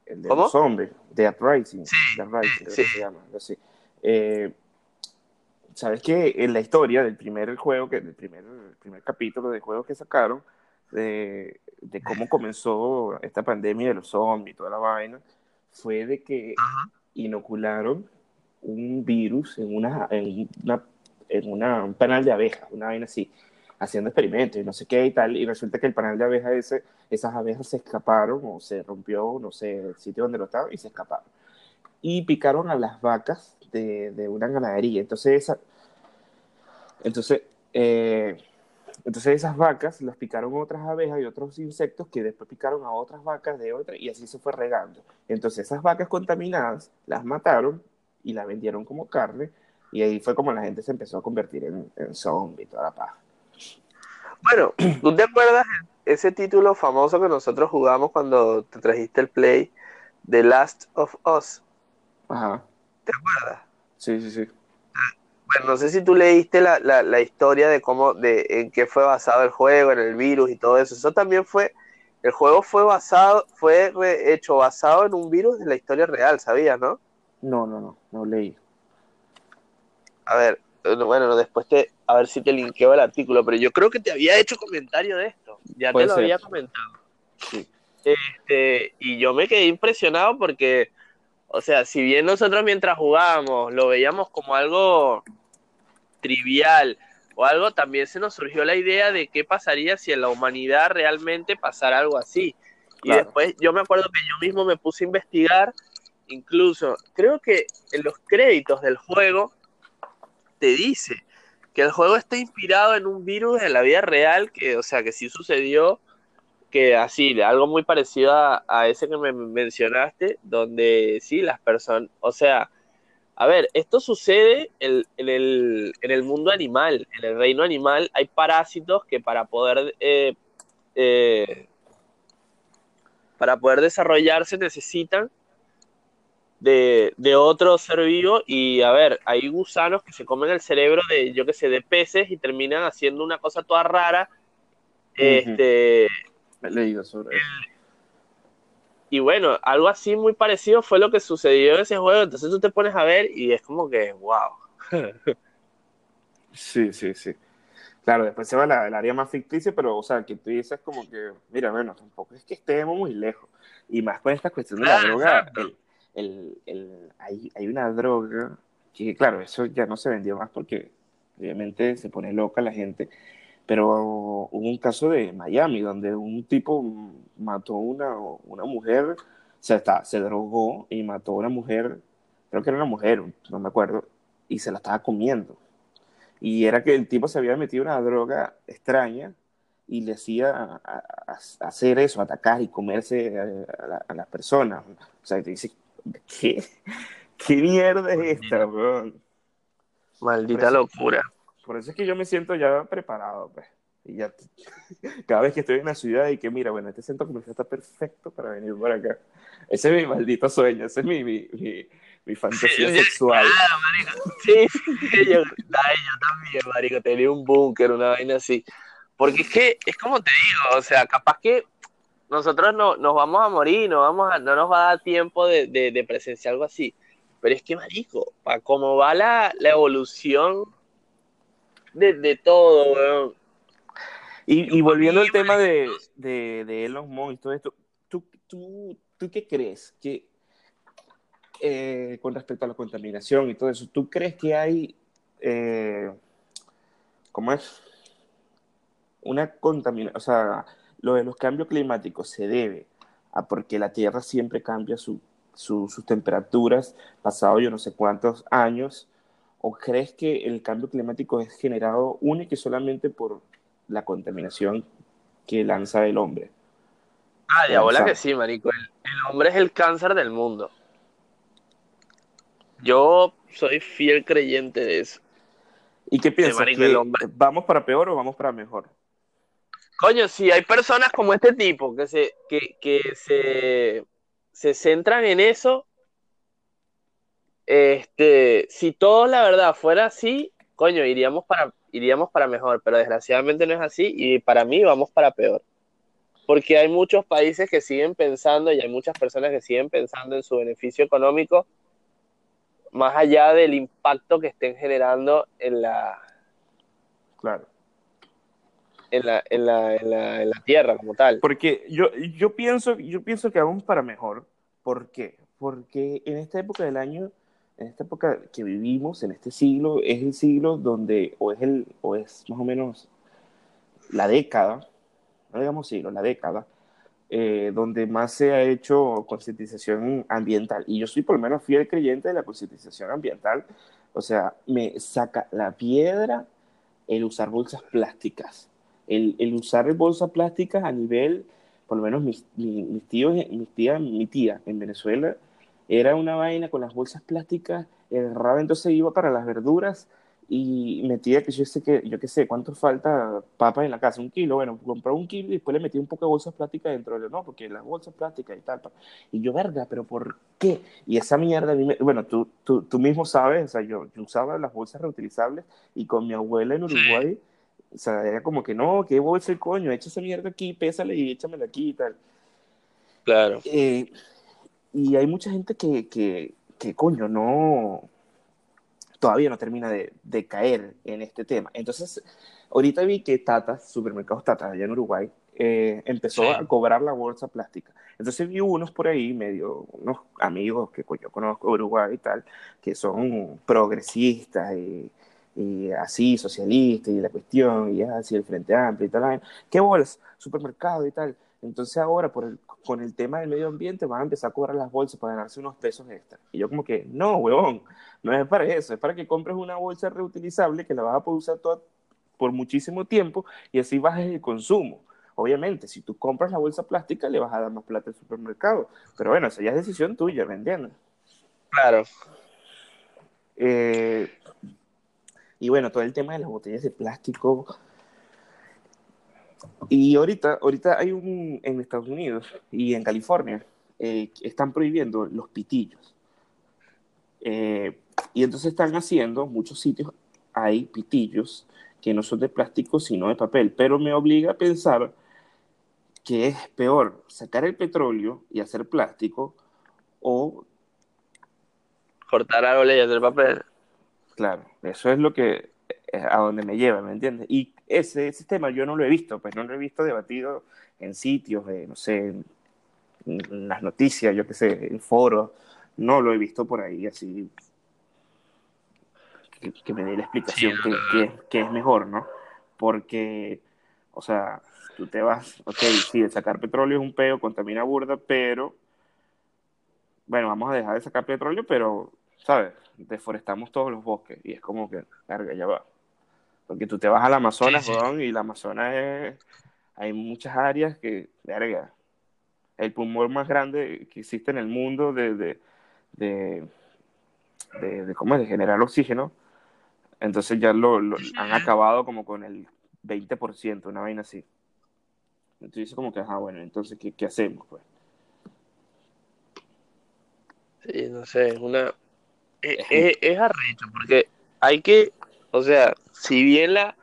el de ¿Cómo? los zombies, Dead Rising, sí, Rising, sí. se llama, eh, ¿Sabes que en la historia del primer juego, que del primer, primer capítulo de juego que sacaron, de, cómo comenzó esta pandemia de los zombies y toda la vaina, fue de que inocularon un virus en una, en una, en una, un panal de abejas, una vaina así, haciendo experimentos y no sé qué y tal, y resulta que el panal de abejas ese, esas abejas se escaparon o se rompió, no sé, el sitio donde lo estaban y se escaparon. Y picaron a las vacas de, de una ganadería. Entonces, esa, entonces eh, entonces esas vacas las picaron otras abejas y otros insectos que después picaron a otras vacas de otra y así se fue regando. Entonces esas vacas contaminadas las mataron y las vendieron como carne y ahí fue como la gente se empezó a convertir en, en zombie toda la paja. Bueno, ¿tú te acuerdas ese título famoso que nosotros jugamos cuando te trajiste el play, The Last of Us? Ajá. ¿Te acuerdas? Sí, sí, sí. Bueno, no sé si tú leíste la, la, historia de cómo, de en qué fue basado el juego, en el virus y todo eso. Eso también fue, el juego fue basado, fue hecho basado en un virus de la historia real, ¿sabías, no? No, no, no, no leí. A ver, bueno, después te, a ver si te linkeo el artículo, pero yo creo que te había hecho comentario de esto. Ya te lo había comentado. Sí. Este, y yo me quedé impresionado porque, o sea, si bien nosotros mientras jugábamos lo veíamos como algo trivial o algo, también se nos surgió la idea de qué pasaría si en la humanidad realmente pasara algo así. Y después yo me acuerdo que yo mismo me puse a investigar, incluso creo que en los créditos del juego te dice que el juego está inspirado en un virus de la vida real, que, o sea, que sí sucedió, que así, algo muy parecido a, a ese que me mencionaste, donde sí, las personas, o sea, a ver, esto sucede en, el, mundo animal, en el reino animal hay parásitos que para poder, eh, eh, para poder desarrollarse necesitan de, otro ser vivo y a ver, hay gusanos que se comen el cerebro de, yo qué sé, de peces y terminan haciendo una cosa toda rara. Este, He leído sobre eso. Y bueno, algo así muy parecido fue lo que sucedió en ese juego. Entonces tú te pones a ver y es como que, wow. sí, sí, sí. Claro, después se va al área más ficticia, pero, o sea, que tú dices como que, mira, bueno, tampoco es que estemos muy lejos. Y más con esta cuestión de la droga, el, el, hay, hay una droga que, claro, eso ya no se vendió más porque obviamente se pone loca la gente pero hubo un caso de Miami donde un tipo mató a una, una mujer, o sea, está, se drogó y mató a una mujer, creo que era una mujer, no me acuerdo, y se la estaba comiendo. Y era que el tipo se había metido una droga extraña y le hacía hacer eso, atacar y comerse a, las personas. O sea, te dice, ¿qué, qué mierda es esta, Maldita locura. Por eso es que yo me siento ya preparado, pues. Y ya, cada vez que estoy en la ciudad y que mira, bueno, este centro comercial está perfecto para venir por acá. Ese es mi maldito sueño, ese es mi, mi, mi, fantasía sexual. Sí, yo, yo, también, marico, tenía un búnker, una vaina así. Porque es que, es como te digo, o sea, capaz que nosotros no, nos vamos a morir, no, vamos a, no nos va a dar tiempo de, de, presenciar algo así. Pero es que, marico, para cómo va la, la evolución de, de todo, weón y, volviendo al tema de, de, Elon Musk y todo esto, ¿tú, tú, tú qué crees? que eh, con respecto a la contaminación y todo eso, ¿tú crees que hay, eh, ¿cómo es? Una contaminación, o sea, lo de los cambios climáticos se debe a porque la Tierra siempre cambia su, sus temperaturas, pasado yo no sé cuántos años, o crees que el cambio climático es generado única y solamente por la contaminación que lanza el hombre. Ah, ya bola que sí, marico. El, hombre es el cáncer del mundo. Yo soy fiel creyente de eso. ¿Y qué piensas? ¿Vamos para peor o vamos para mejor? Coño, si hay personas como este tipo que se, que, que se, se centran en eso, este, si todo la verdad fuera así, coño, iríamos para, iríamos para mejor, pero desgraciadamente no es así y para mí vamos para peor. Porque hay muchos países que siguen pensando y hay muchas personas que siguen pensando en su beneficio económico más allá del impacto que estén generando en la... Claro. En la, en la, en la, en la tierra como tal. Porque yo, yo, pienso, yo pienso que vamos para mejor. ¿Por qué? Porque en esta época del año en esta época que vivimos, en este siglo, es el siglo donde, o es, el, o es más o menos la década, no digamos siglo, la década, eh, donde más se ha hecho concientización ambiental. Y yo soy por lo menos fiel creyente de la concientización ambiental. O sea, me saca la piedra el usar bolsas plásticas. El, el usar bolsas plásticas a nivel, por lo menos mis, mis tíos, mis tía, mi tía en Venezuela, era una vaina con las bolsas plásticas, el rabo entonces iba para las verduras y metía que yo sé que, yo qué sé, cuánto falta papas en la casa, un kilo, bueno, compraba un kilo y después le metía un poco de bolsas plásticas dentro de no, porque las bolsas plásticas y tal, y yo, verga, pero ¿por qué? Y esa mierda, bueno, tú, tú, tú mismo sabes, o sea, yo, yo, usaba las bolsas reutilizables y con mi abuela en Uruguay, o sea, era como que no, ¿qué bolsa el coño? Echa esa mierda aquí, pésale y échamela aquí y tal. Claro. Eh, y hay mucha gente que, que, que coño, no, todavía no termina de, de, caer en este tema. Entonces, ahorita vi que Tata, supermercados Tata, allá en Uruguay, eh, empezó a cobrar la bolsa plástica. Entonces vi unos por ahí, medio, unos amigos que yo conozco de Uruguay y tal, que son progresistas y, y así, socialistas y la cuestión, y así el Frente Amplio y tal. ¿Qué bolsa? Supermercado y tal. Entonces ahora, por el, con el tema del medio ambiente, van a empezar a cobrar las bolsas para ganarse unos pesos extra. Y yo como que, no, huevón, no es para eso, es para que compres una bolsa reutilizable que la vas a poder usar toda, por muchísimo tiempo y así bajes el consumo. Obviamente, si tú compras la bolsa plástica, le vas a dar más plata al supermercado. Pero bueno, esa ya es decisión tuya, ¿me entiendes? Claro. Eh, y bueno, todo el tema de las botellas de plástico, y ahorita, ahorita hay un, en Estados Unidos y en California, eh, están prohibiendo los pitillos. Eh, y entonces están haciendo, muchos sitios hay pitillos que no son de plástico, sino de papel, pero me obliga a pensar que es peor sacar el petróleo y hacer plástico o... Cortar árboles y hacer papel. Claro, eso es lo que a donde me lleva, ¿me entiendes? Y ese sistema yo no lo he visto, pues no lo he visto debatido en sitios, no sé, en, las noticias, yo qué sé, en foros, no lo he visto por ahí así que, me dé la explicación que, es mejor, ¿no? Porque, o sea, tú te vas, ok, sí, sacar petróleo es un peo, contamina burda, pero, bueno, vamos a dejar de sacar petróleo, pero ¿sabes? Deforestamos todos los bosques y es como que, carga, ya va. Porque tú te vas al Amazonas, Sí, sí. y la Amazonas es, hay muchas áreas que, verga, el pulmón más grande que existe en el mundo de, de, de, de, de ¿cómo es? de generar oxígeno. Entonces ya lo, lo han acabado como con el 20%, una vaina así. Entonces como que, ajá, bueno, entonces, ¿qué, qué hacemos? Pues? Sí, no sé, es una... Es, es, es arrecho, porque hay que, o sea, si bien la,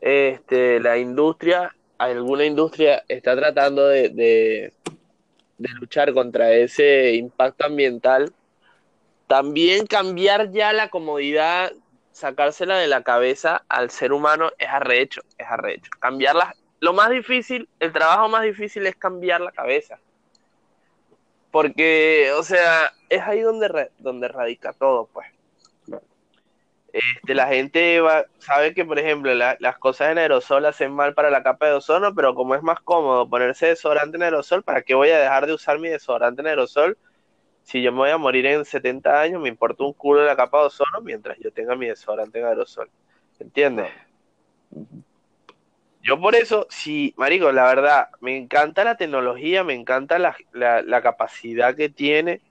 este, la industria, alguna industria está tratando de, de, luchar contra ese impacto ambiental, también cambiar ya la comodidad, sacársela de la cabeza al ser humano es arrecho, es arrecho. Cambiarla, lo más difícil, el trabajo más difícil es cambiar la cabeza. Porque, o sea, es ahí donde, donde radica todo, pues. Este, la gente va, sabe que, por ejemplo, la- las cosas en aerosol hacen mal para la capa de ozono, pero como es más cómodo ponerse desodorante en aerosol, ¿para qué voy a dejar de usar mi desodorante en aerosol? Si yo me voy a morir en 70 años, me importa un culo la capa de ozono mientras yo tenga mi desodorante en aerosol. ¿Entiendes? Yo por eso, sí, marico, la verdad, me encanta la tecnología, me encanta la, la- la capacidad que tiene.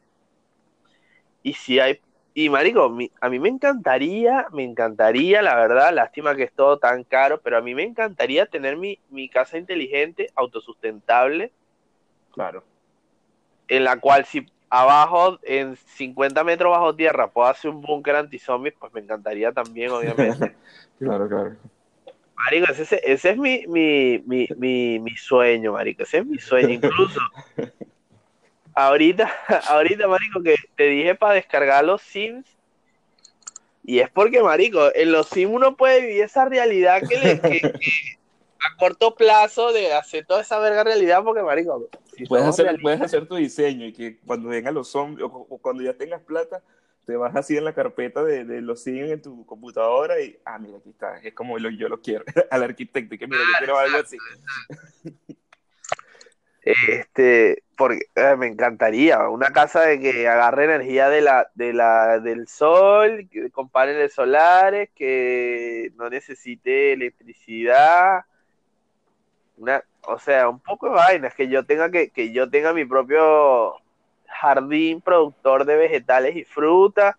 Y si hay, y marico, mi- a mí me encantaría, me encantaría, la verdad, lástima que es todo tan caro, pero a mí me encantaría tener mi, mi casa inteligente, autosustentable, Claro. en la cual si abajo, en 50 metros bajo tierra, puedo hacer un búnker anti-zombies, pues me encantaría también, obviamente. claro, claro. Marico, ese, ese- ese es mi, mi, mi, mi, mi sueño, marico. Ese es mi sueño. Incluso, ahorita, ahorita, marico, que te dije para descargar los Sims. Y es porque, marico, en los Sims uno puede vivir esa realidad que, le, que, que a corto plazo de hacer toda esa verga realidad, porque, marico, si Puedes hacer, realistas- puedes hacer tu diseño y que cuando vengan los zombies o, o cuando ya tengas plata, te vas así en la carpeta de, de los siguen en tu computadora y, ah, mira, aquí está, es como lo, yo lo quiero, al arquitecto, y que mira, yo quiero algo así. Este, porque eh, me encantaría una casa de que agarre energía de la, de la, del sol, que- con paneles solares, que no necesite electricidad, una, o sea, un poco de vainas, que yo tenga que, que yo tenga mi propio jardín productor de vegetales y frutas.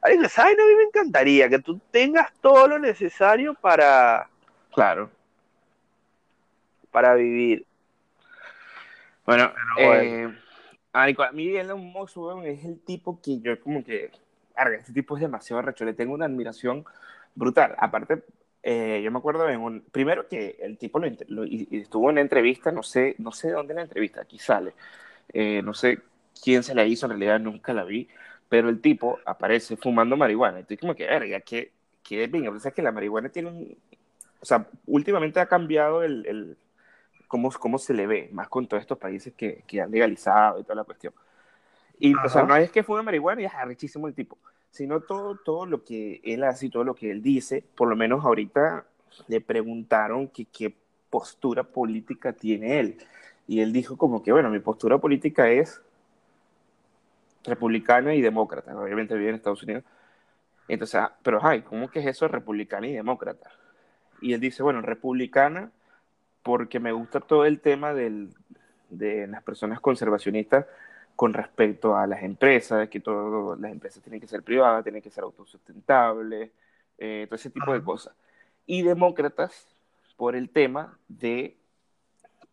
Ay, esa vaina a mí me encantaría, que tú tengas todo lo necesario para, Claro. para vivir. Bueno, eh, a mí Elon Musk, es el tipo que yo como que, este tipo es demasiado arrecho, le tengo una admiración brutal. Aparte, eh, yo me acuerdo en un, primero que el tipo lo, lo- estuvo en una entrevista, no sé, no sé dónde la entrevista, aquí sale, Eh, no sé quién se la hizo, en realidad nunca la vi, pero el tipo aparece fumando marihuana, estoy como que, verga, que, que bien, o sea, que la marihuana tiene un, o sea, últimamente ha cambiado el, el cómo, cómo se le ve, más con todos estos países que, que han legalizado y toda la cuestión. Y, o sea, no es que fume marihuana y es arrechísimo el tipo, sino todo, todo lo que él hace y todo lo que él dice, por lo menos ahorita le preguntaron que qué postura política tiene él. Y él dijo como que, bueno, mi postura política es republicana y demócrata. Obviamente vive en Estados Unidos. Entonces, ah, pero ay, ¿cómo que es eso republicana y demócrata? Y él dice, bueno, republicana porque me gusta todo el tema del, de las personas conservacionistas con respecto a las empresas, que todas las empresas tienen que ser privadas, tienen que ser autosustentables, eh, todo ese tipo de cosas. Y demócratas por el tema de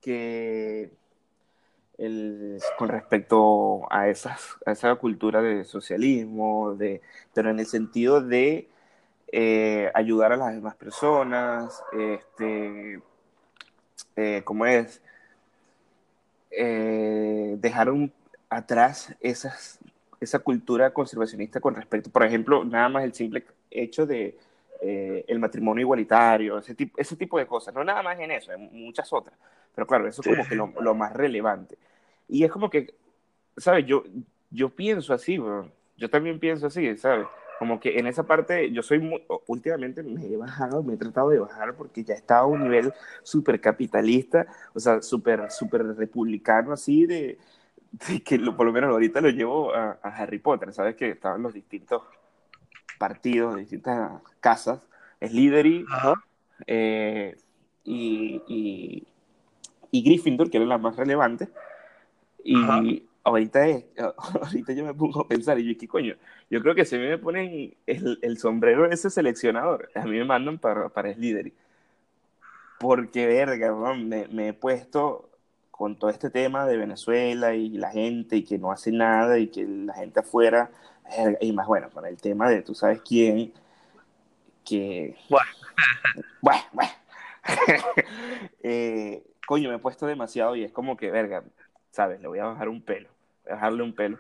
que el, con respecto a, esas, a esa cultura de socialismo, de, pero en el sentido de eh, ayudar a las demás personas, este, eh, ¿cómo es? Eh, dejar un, atrás esas, esa cultura conservacionista con respecto, por ejemplo, nada más el simple hecho de eh, el matrimonio igualitario, ese tipo, ese tipo de cosas, no nada más en eso, en muchas otras, pero claro, eso es como que lo, lo más relevante. Y es como que, ¿sabes? Yo, yo pienso así, bro. yo también pienso así, ¿sabes? Como que en esa parte yo soy muy, últimamente me he bajado, me he tratado de bajar porque ya estaba a un nivel súper capitalista, o sea, súper, súper republicano así de, que por lo menos ahorita lo llevo a, Harry Potter, ¿sabes? Que estaban los distintos partidos, distintas casas, Slytherin eh, y, y, y, Gryffindor, que eran las más relevantes, y ahorita, es, ahorita yo me pongo a pensar, y yo, ¿qué coño? Yo creo que si me ponen el, el sombrero de ese seleccionador, a mí me mandan para, para Slytherin. Porque, verga, me, me he puesto con todo este tema de Venezuela y la gente y que no hace nada y que la gente afuera, y más bueno, con el tema de tú sabes quién, que... Bueno, bueno, bueno. Eh, coño, me he puesto demasiado y es como que, verga, ¿sabes? Le voy a bajar un pelo, voy a bajarle un pelo.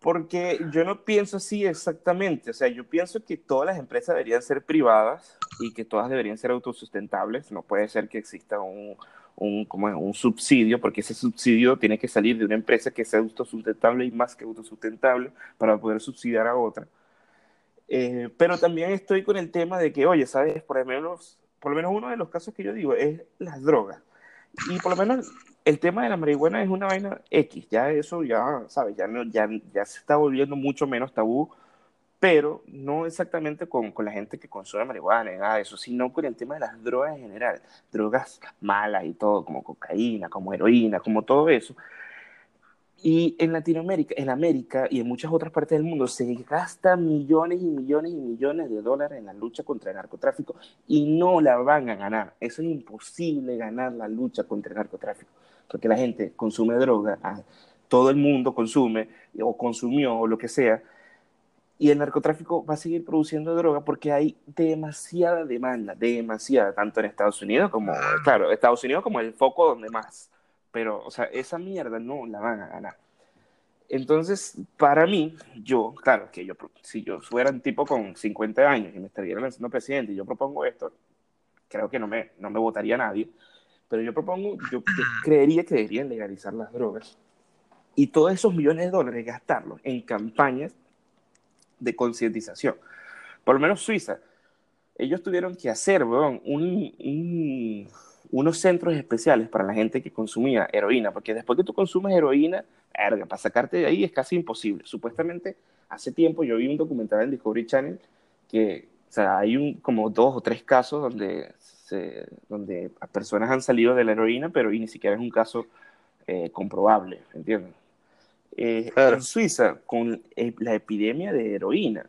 Porque yo no pienso así exactamente, o sea, yo pienso que todas las empresas deberían ser privadas y que todas deberían ser autosustentables, no puede ser que exista un, un, como un subsidio, porque ese subsidio tiene que salir de una empresa que sea autosustentable y más que autosustentable para poder subsidiar a otra. Eh, pero también estoy con el tema de que, oye, ¿sabes? Por lo, menos, por lo menos uno de los casos que yo digo es las drogas. Y por lo menos el tema de la marihuana es una vaina X, ya eso ya, ¿sabes? Ya, no, ya, ya se está volviendo mucho menos tabú pero no exactamente con, con, la gente que consume marihuana nada de sino con el tema de las drogas en general, drogas malas y todo, como cocaína, como heroína, como todo eso. Y en Latinoamérica, en América y en muchas otras partes del mundo se gastan millones y millones y millones de dólares en la lucha contra el narcotráfico y no la van a ganar. Eso es imposible ganar la lucha contra el narcotráfico, porque la gente consume droga, ah, todo el mundo consume o consumió o lo que sea, y el narcotráfico va a seguir produciendo droga porque hay demasiada demanda, demasiada, tanto en Estados Unidos como, ah. claro, Estados Unidos como el foco donde más. Pero, o sea, esa mierda no la van a ganar. Entonces, para mí, yo, claro, que yo, si yo fuera un tipo con 50 años y me estaría lanzando presidente y yo propongo esto, creo que no me, no me votaría nadie, pero yo propongo, yo, yo creería que deberían legalizar las drogas y todos esos millones de dólares gastarlos en campañas de concientización. Por lo menos Suiza, ellos tuvieron que hacer un, unos centros especiales para la gente que consumía heroína, porque después que tú consumes heroína, para sacarte de ahí es casi imposible. Supuestamente, hace tiempo yo vi un documental en Discovery Channel que, o sea, hay un, como dos o tres casos donde, se, donde personas han salido de la heroína, pero y ni siquiera es un caso eh, comprobable, ¿entiendes? Eh, en Suiza, con eh, la epidemia de heroína,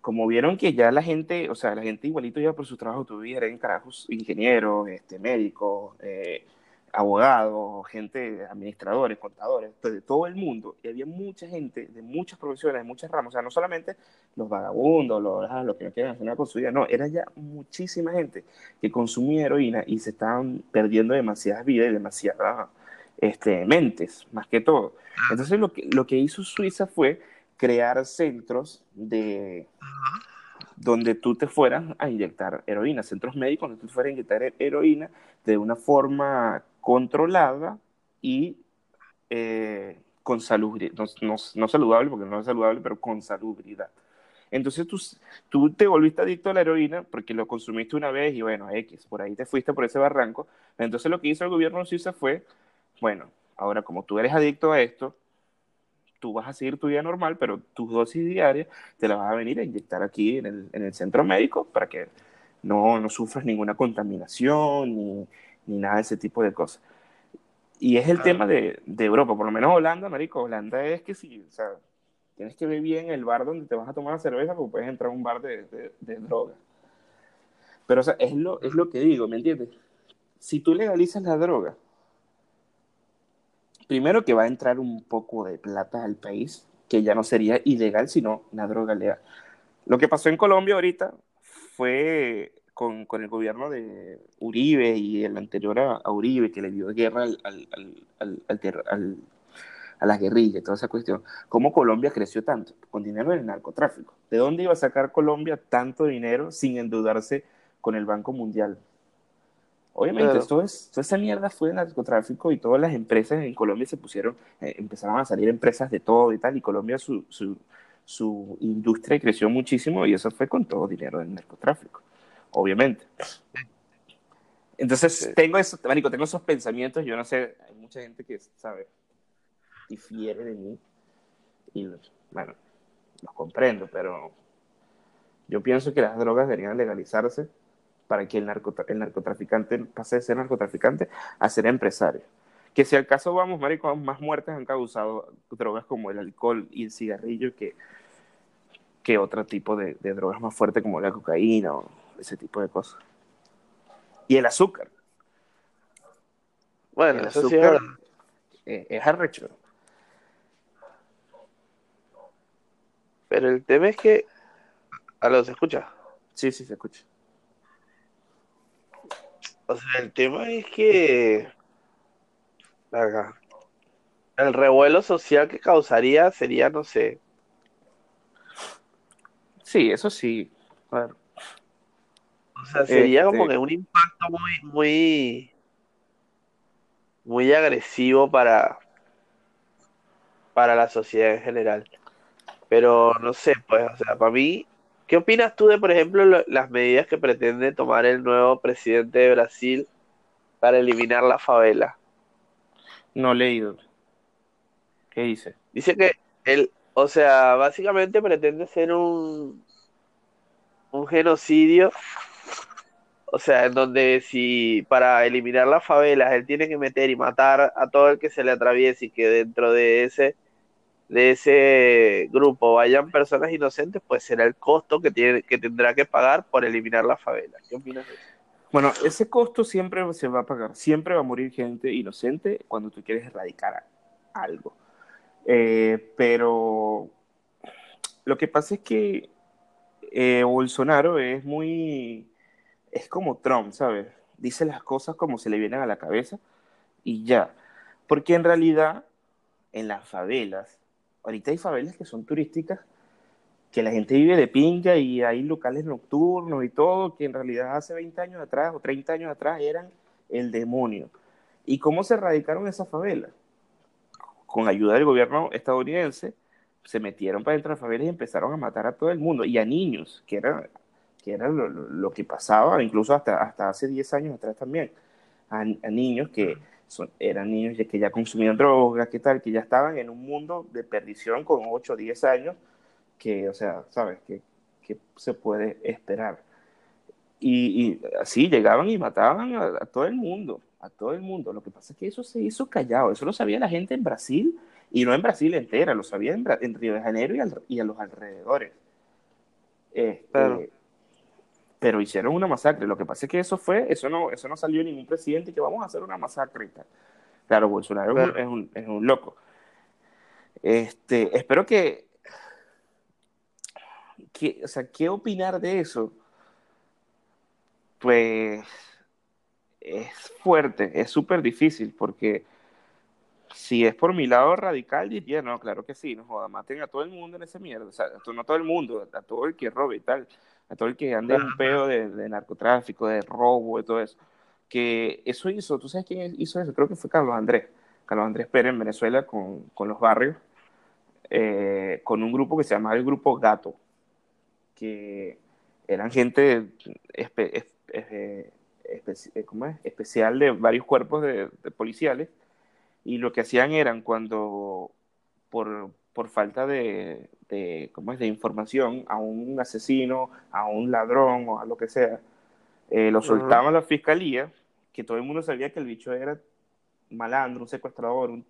como vieron que ya la gente, o sea, la gente igualito ya por su trabajo, tuvieron eran carajos ingenieros, este, médicos, eh, abogados, gente, administradores, contadores, de todo el mundo, y había mucha gente de muchas profesiones, de muchas ramas, o sea, no solamente los vagabundos, los, ah, los que no quieren hacer nada con su vida, no, era ya muchísima gente que consumía heroína y se estaban perdiendo demasiadas vidas y demasiadas este, mentes, más que todo. Entonces lo que, lo que hizo Suiza fue crear centros de donde tú te fueras a inyectar heroína, centros médicos donde tú te fueras a inyectar heroína de una forma controlada y eh, con salubridad, no, no, saludable porque no es saludable, pero con salubridad. Entonces tú, tú te volviste adicto a la heroína porque lo consumiste una vez y bueno, X, por ahí te fuiste por ese barranco. Entonces lo que hizo el gobierno de Suiza fue bueno, ahora como tú eres adicto a esto, tú vas a seguir tu vida normal, pero tus dosis diarias te las vas a venir a inyectar aquí en el, en el centro médico para que no, no sufras ninguna contaminación ni, ni, nada de ese tipo de cosas. Y es el tema de, de, Europa, por lo menos Holanda, marico, Holanda es que si, o sea, tienes que ver bien el bar donde te vas a tomar la cerveza porque puedes entrar a un bar de, de, de droga. Pero, o sea, es lo, es lo que digo, ¿me entiendes? Si tú legalizas la droga, primero que va a entrar un poco de plata al país, que ya no sería ilegal, sino una droga legal. Lo que pasó en Colombia ahorita fue con, con el gobierno de Uribe y el anterior a, Uribe, que le dio guerra al, al, al, a la guerrilla y toda esa cuestión. ¿Cómo Colombia creció tanto? Con dinero del narcotráfico. ¿De dónde iba a sacar Colombia tanto dinero sin endeudarse con el Banco Mundial? Obviamente, esto es, toda esa mierda fue el narcotráfico y todas las empresas en Colombia se pusieron, eh, empezaron a salir empresas de todo y tal, y Colombia su, su, su, industria creció muchísimo y eso fue con todo dinero del narcotráfico, obviamente. Entonces, tengo eso, marico, tengo esos pensamientos, yo no sé, hay mucha gente que, sabe, difiere de mí, y, bueno, los comprendo, pero yo pienso que las drogas deberían legalizarse para que el, el narcotraficante pase de ser narcotraficante a ser empresario. Que si al caso vamos, marico, más muertes han causado drogas como el alcohol y el cigarrillo que, que otro tipo de, drogas más fuertes como la cocaína o ese tipo de cosas. Y el azúcar. Bueno, el eso azúcar es, es arrecho. Pero el tema es que. ¿Aló, se escucha? Sí, sí, se escucha. O sea, el tema es que. El revuelo social que causaría sería, no sé. Sí, eso sí. O sea, sería como este que un impacto muy, muy, muy agresivo para, para la sociedad en general. Pero no sé, pues, o sea, para mí, ¿qué opinas tú de, por ejemplo, las medidas que pretende tomar el nuevo presidente de Brasil para eliminar la favela? No leído. ¿Qué dice? Dice que él, o sea, básicamente pretende ser un, un genocidio. O sea, en donde si para eliminar las favelas él tiene que meter y matar a todo el que se le atraviese y que dentro de ese de ese grupo vayan personas inocentes, pues será el costo que, tiene, que tendrá que pagar por eliminar la favela. ¿Qué opinas de eso? Bueno, ese costo siempre se va a pagar, siempre va a morir gente inocente cuando tú quieres erradicar algo. Eh, pero lo que pasa es que eh, Bolsonaro es muy, es como Trump, ¿sabes? Dice las cosas como se le vienen a la cabeza y ya. Porque en realidad, en las favelas, ahorita hay favelas que son turísticas, que la gente vive de pinga y hay locales nocturnos y todo, que en realidad hace 20 años atrás o 30 años atrás eran el demonio. ¿Y cómo se erradicaron esas favelas? Con ayuda del gobierno estadounidense, se metieron para de las favelas y empezaron a matar a todo el mundo y a niños, que era, que era lo, que pasaba, incluso hasta, hasta hace 10 años atrás también, a niños que eran niños que ya consumían drogas, que tal, que ya estaban en un mundo de perdición con 8 o 10 años, que, o sea, ¿sabes? Que, se puede esperar. Y, así llegaban y mataban a, todo el mundo, a todo el mundo. Lo que pasa es que eso se hizo callado, eso lo sabía la gente en Brasil, y no en Brasil entera, lo sabía en, Río de Janeiro y, a los alrededores. Este, pero hicieron una masacre. Lo que pasa es que eso fue, eso no, eso no salió ningún presidente que vamos a hacer una masacre y tal. Claro, Bolsonaro Es, un, es, un, loco. Este, espero que, que, o sea, ¿qué opinar de eso? Pues es fuerte, es súper difícil porque si es por mi lado radical, diría, no, claro que sí, no joda, maten a todo el mundo en ese mierda, o sea, no a todo el mundo, a todo el que robe y tal, a todo el que ande un pedo de, narcotráfico, de robo, de todo eso. Que eso hizo, ¿tú sabes quién hizo eso? Creo que fue Carlos Andrés, Carlos Andrés Pérez en Venezuela con, con los barrios, eh, con un grupo que se llamaba el Grupo Gato, que eran gente espe, eh, ¿cómo es? especial de varios cuerpos de, de policiales y lo que hacían eran cuando por, por falta de, de, ¿cómo es? de información a un asesino, a un ladrón o a lo que sea, eh, lo soltaban a la fiscalía, que todo el mundo sabía que el bicho era malandro, un secuestrador, un,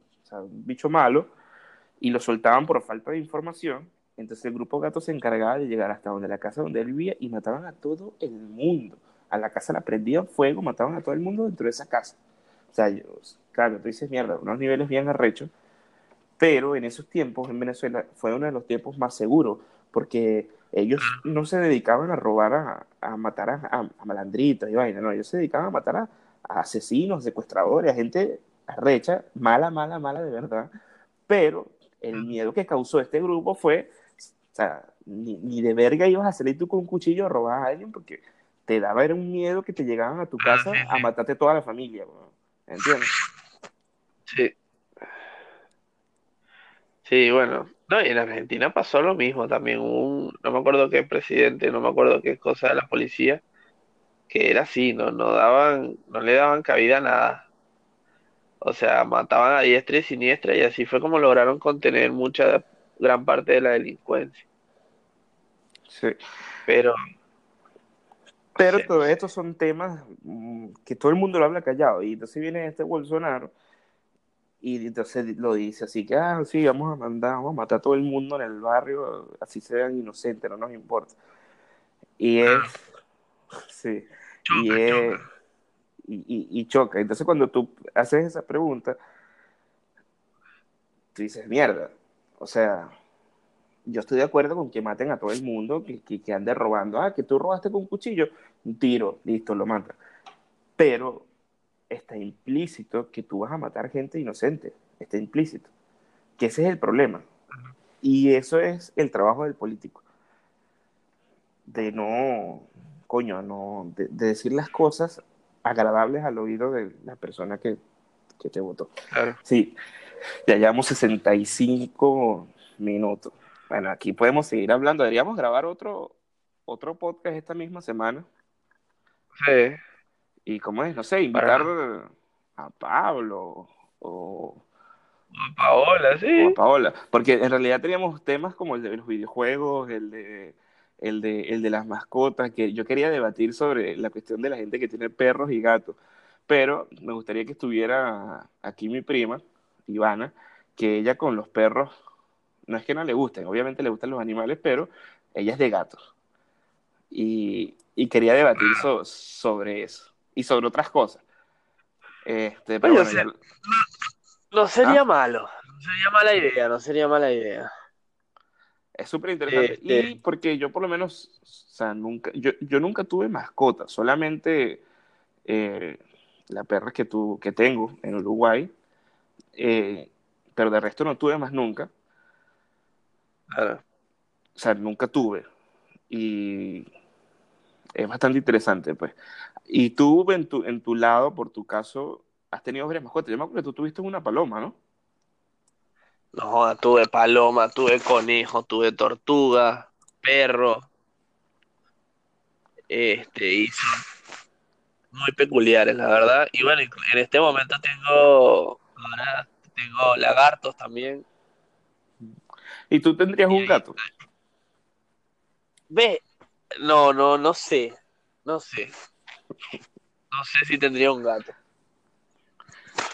bicho malo, y lo soltaban por falta de información. Entonces el grupo gato se encargaba de llegar hasta donde la casa donde él vivía y mataban a todo el mundo. A la casa la prendían fuego, mataban a todo el mundo dentro de esa casa. O sea, claro, tú dices mierda, unos niveles bien arrechos, pero en esos tiempos en Venezuela fue uno de los tiempos más seguros, porque ellos no se dedicaban a robar, a, matar a, malandritos y vaina, no, ellos se dedicaban a matar a, asesinos, secuestradores, a gente arrecha, mala, mala, mala de verdad, pero el miedo que causó este grupo fue, o sea, ni, de verga ibas a salir tú con un cuchillo a robar a alguien porque te daba era un miedo que te llegaban a tu ah, casa a matarte toda la familia. ¿Entiendes? Sí. Sí, bueno. No, y en Argentina pasó lo mismo también. Un, no me acuerdo qué presidente, no me acuerdo qué cosa de la policía, que era así, no, no daban, no le daban cabida a nada. O sea, mataban a diestra y siniestra y así fue como lograron contener mucha, gran parte de la delincuencia. Sí. Pero, Pero Sí. todo esto son temas mm, que todo el mundo lo habla callado. Y entonces viene este Bolsonaro y entonces lo dice así que, ah, sí, vamos a mandar, vamos a matar a todo el mundo en el barrio, así sean inocentes, no nos importa. Y es, sí, y es, choca. y, y- y choca. Entonces cuando tú haces esa pregunta, tú dices, mierda, o sea, yo estoy de acuerdo con que maten a todo el mundo, que, que, que ande robando. Ah, que tú robaste con un cuchillo, un tiro, listo, lo mata. Pero está implícito que tú vas a matar gente inocente, está implícito. Que ese es el problema. Y eso es el trabajo del político. De no, coño, no, de, de decir las cosas agradables al oído de la persona que, que te votó. Claro. Sí, ya llevamos 65 minutos. Bueno, aquí podemos seguir hablando. Deberíamos grabar otro, otro podcast esta misma semana. Sí. Y como es, no sé, invitar a Pablo o, A Paola, o sí. a Paola. Porque en realidad teníamos temas como el de los videojuegos, el de, el de, el de las mascotas, que yo quería debatir sobre la cuestión de la gente que tiene perros y gatos. Pero me gustaría que estuviera aquí mi prima, Ivana, que ella con los perros, no es que no le gusten, obviamente le gustan los animales, pero ella es de gatos. Y, y quería debatir so- sobre eso y sobre otras cosas. Este, pero Oye, No sería ¿Ah? malo. No sería mala idea, no sería mala idea. Es súper interesante. Este- Y porque yo por lo menos, o sea, nunca, yo, yo nunca tuve mascota, solamente eh, la perra que, tu, que tengo en Uruguay, eh, pero de resto no tuve más nunca, Claro. o sea, nunca tuve. Y es bastante interesante, pues. Y tú en tu, en tu lado, por tu caso, has tenido varias mascotas. Yo me acuerdo que tú tuviste una paloma, ¿no? No joda, tuve paloma, tuve conejo, tuve tortuga, perro. Este, y muy peculiares, la verdad. Y bueno, en este momento tengo, ahora tengo lagartos también. Y tú tendrías Y un gato. Ve, no, no, no sé, no sé. No sé si tendría un gato.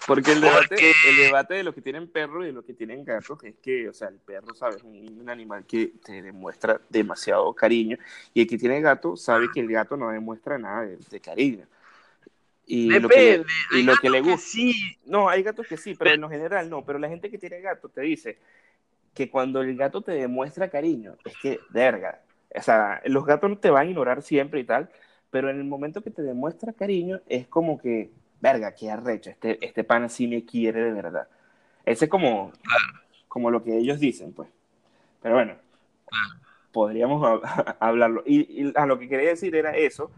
Porque el debate, Porque- el debate de los que tienen perros y de los que tienen gatos es que, o sea, el perro, ¿sabes? Un, un animal que te demuestra demasiado cariño y el que tiene gato sabe que el gato no demuestra nada de, de cariño. Y lo que le- Depende, y hay lo que le gatos gusta. sí, No, hay gatos que sí, pero Pero- en lo general no. Pero la gente que tiene gato te dice que cuando el gato te demuestra cariño, es que, verga, o sea, los gatos te van a ignorar siempre y tal, pero en el momento que te demuestra cariño, es como que, verga, qué arrecho, este, este pana sí me quiere de verdad. Ese es como, como lo que ellos dicen, pues. Pero bueno, podríamos hab- hablarlo. Y, y a lo que quería decir era eso.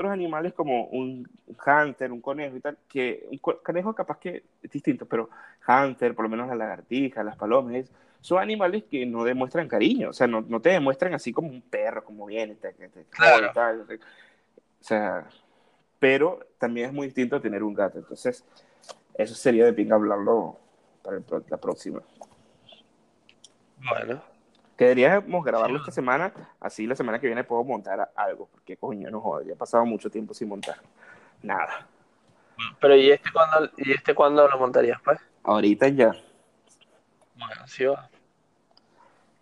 Otros animales como un hunter, un conejo y tal, que un co- conejo capaz que es distinto, pero hunter, por lo menos la lagartija, las palomas, son animales que no demuestran cariño, o sea, no, no te demuestran así como un perro, como viene, te, te, te Claro. y tal, o sea, pero también es muy distinto tener un gato, entonces eso sería de pinga hablarlo para el la próxima. bueno, Que deberíamos grabarlo Sí. esta semana, así la semana que viene puedo montar algo, porque coño, no joder, ya he pasado mucho tiempo sin montar nada. pero ¿y este cuándo, y este cuándo lo montarías, pues? Ahorita ya. Bueno, sí va.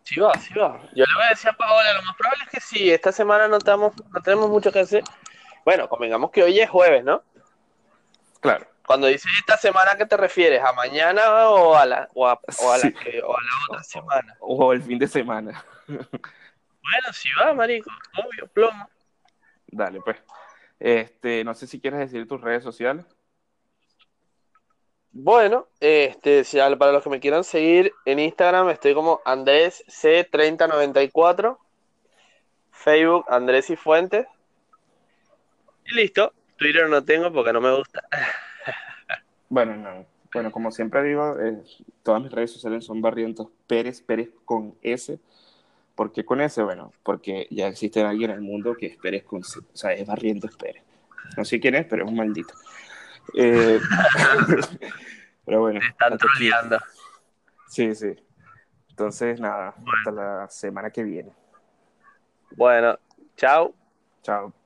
Sí va, sí va. Yo le voy a decir a Paola, lo más probable es que sí, esta semana no, estamos, no tenemos mucho que hacer. Bueno, convengamos que hoy es jueves, ¿no? Claro. Cuando dices esta semana, ¿a qué te refieres? ¿A mañana o a la, o a, o a la, Sí. que- o a la otra semana? O el fin de semana. Bueno, sí va, marico, obvio, plomo. Dale, pues. Este, no sé si quieres decir tus redes sociales. Bueno, este, si- para los que me quieran seguir en Instagram, estoy como Andrés C3094, Facebook Andrés y Fuentes. Y listo. Twitter no tengo porque no me gusta. Bueno, no. Bueno, como siempre digo, eh, todas mis redes sociales son Barrientos Pérez, Pérez con S. ¿Por qué con ese? Bueno, porque ya existe alguien en el mundo que esperes con... O sea, es barriento espere. No sé quién es, pero es un maldito. Eh, pero bueno. están troleando. Sí, sí. Entonces, nada, hasta la semana que viene. Bueno, chao. Chao.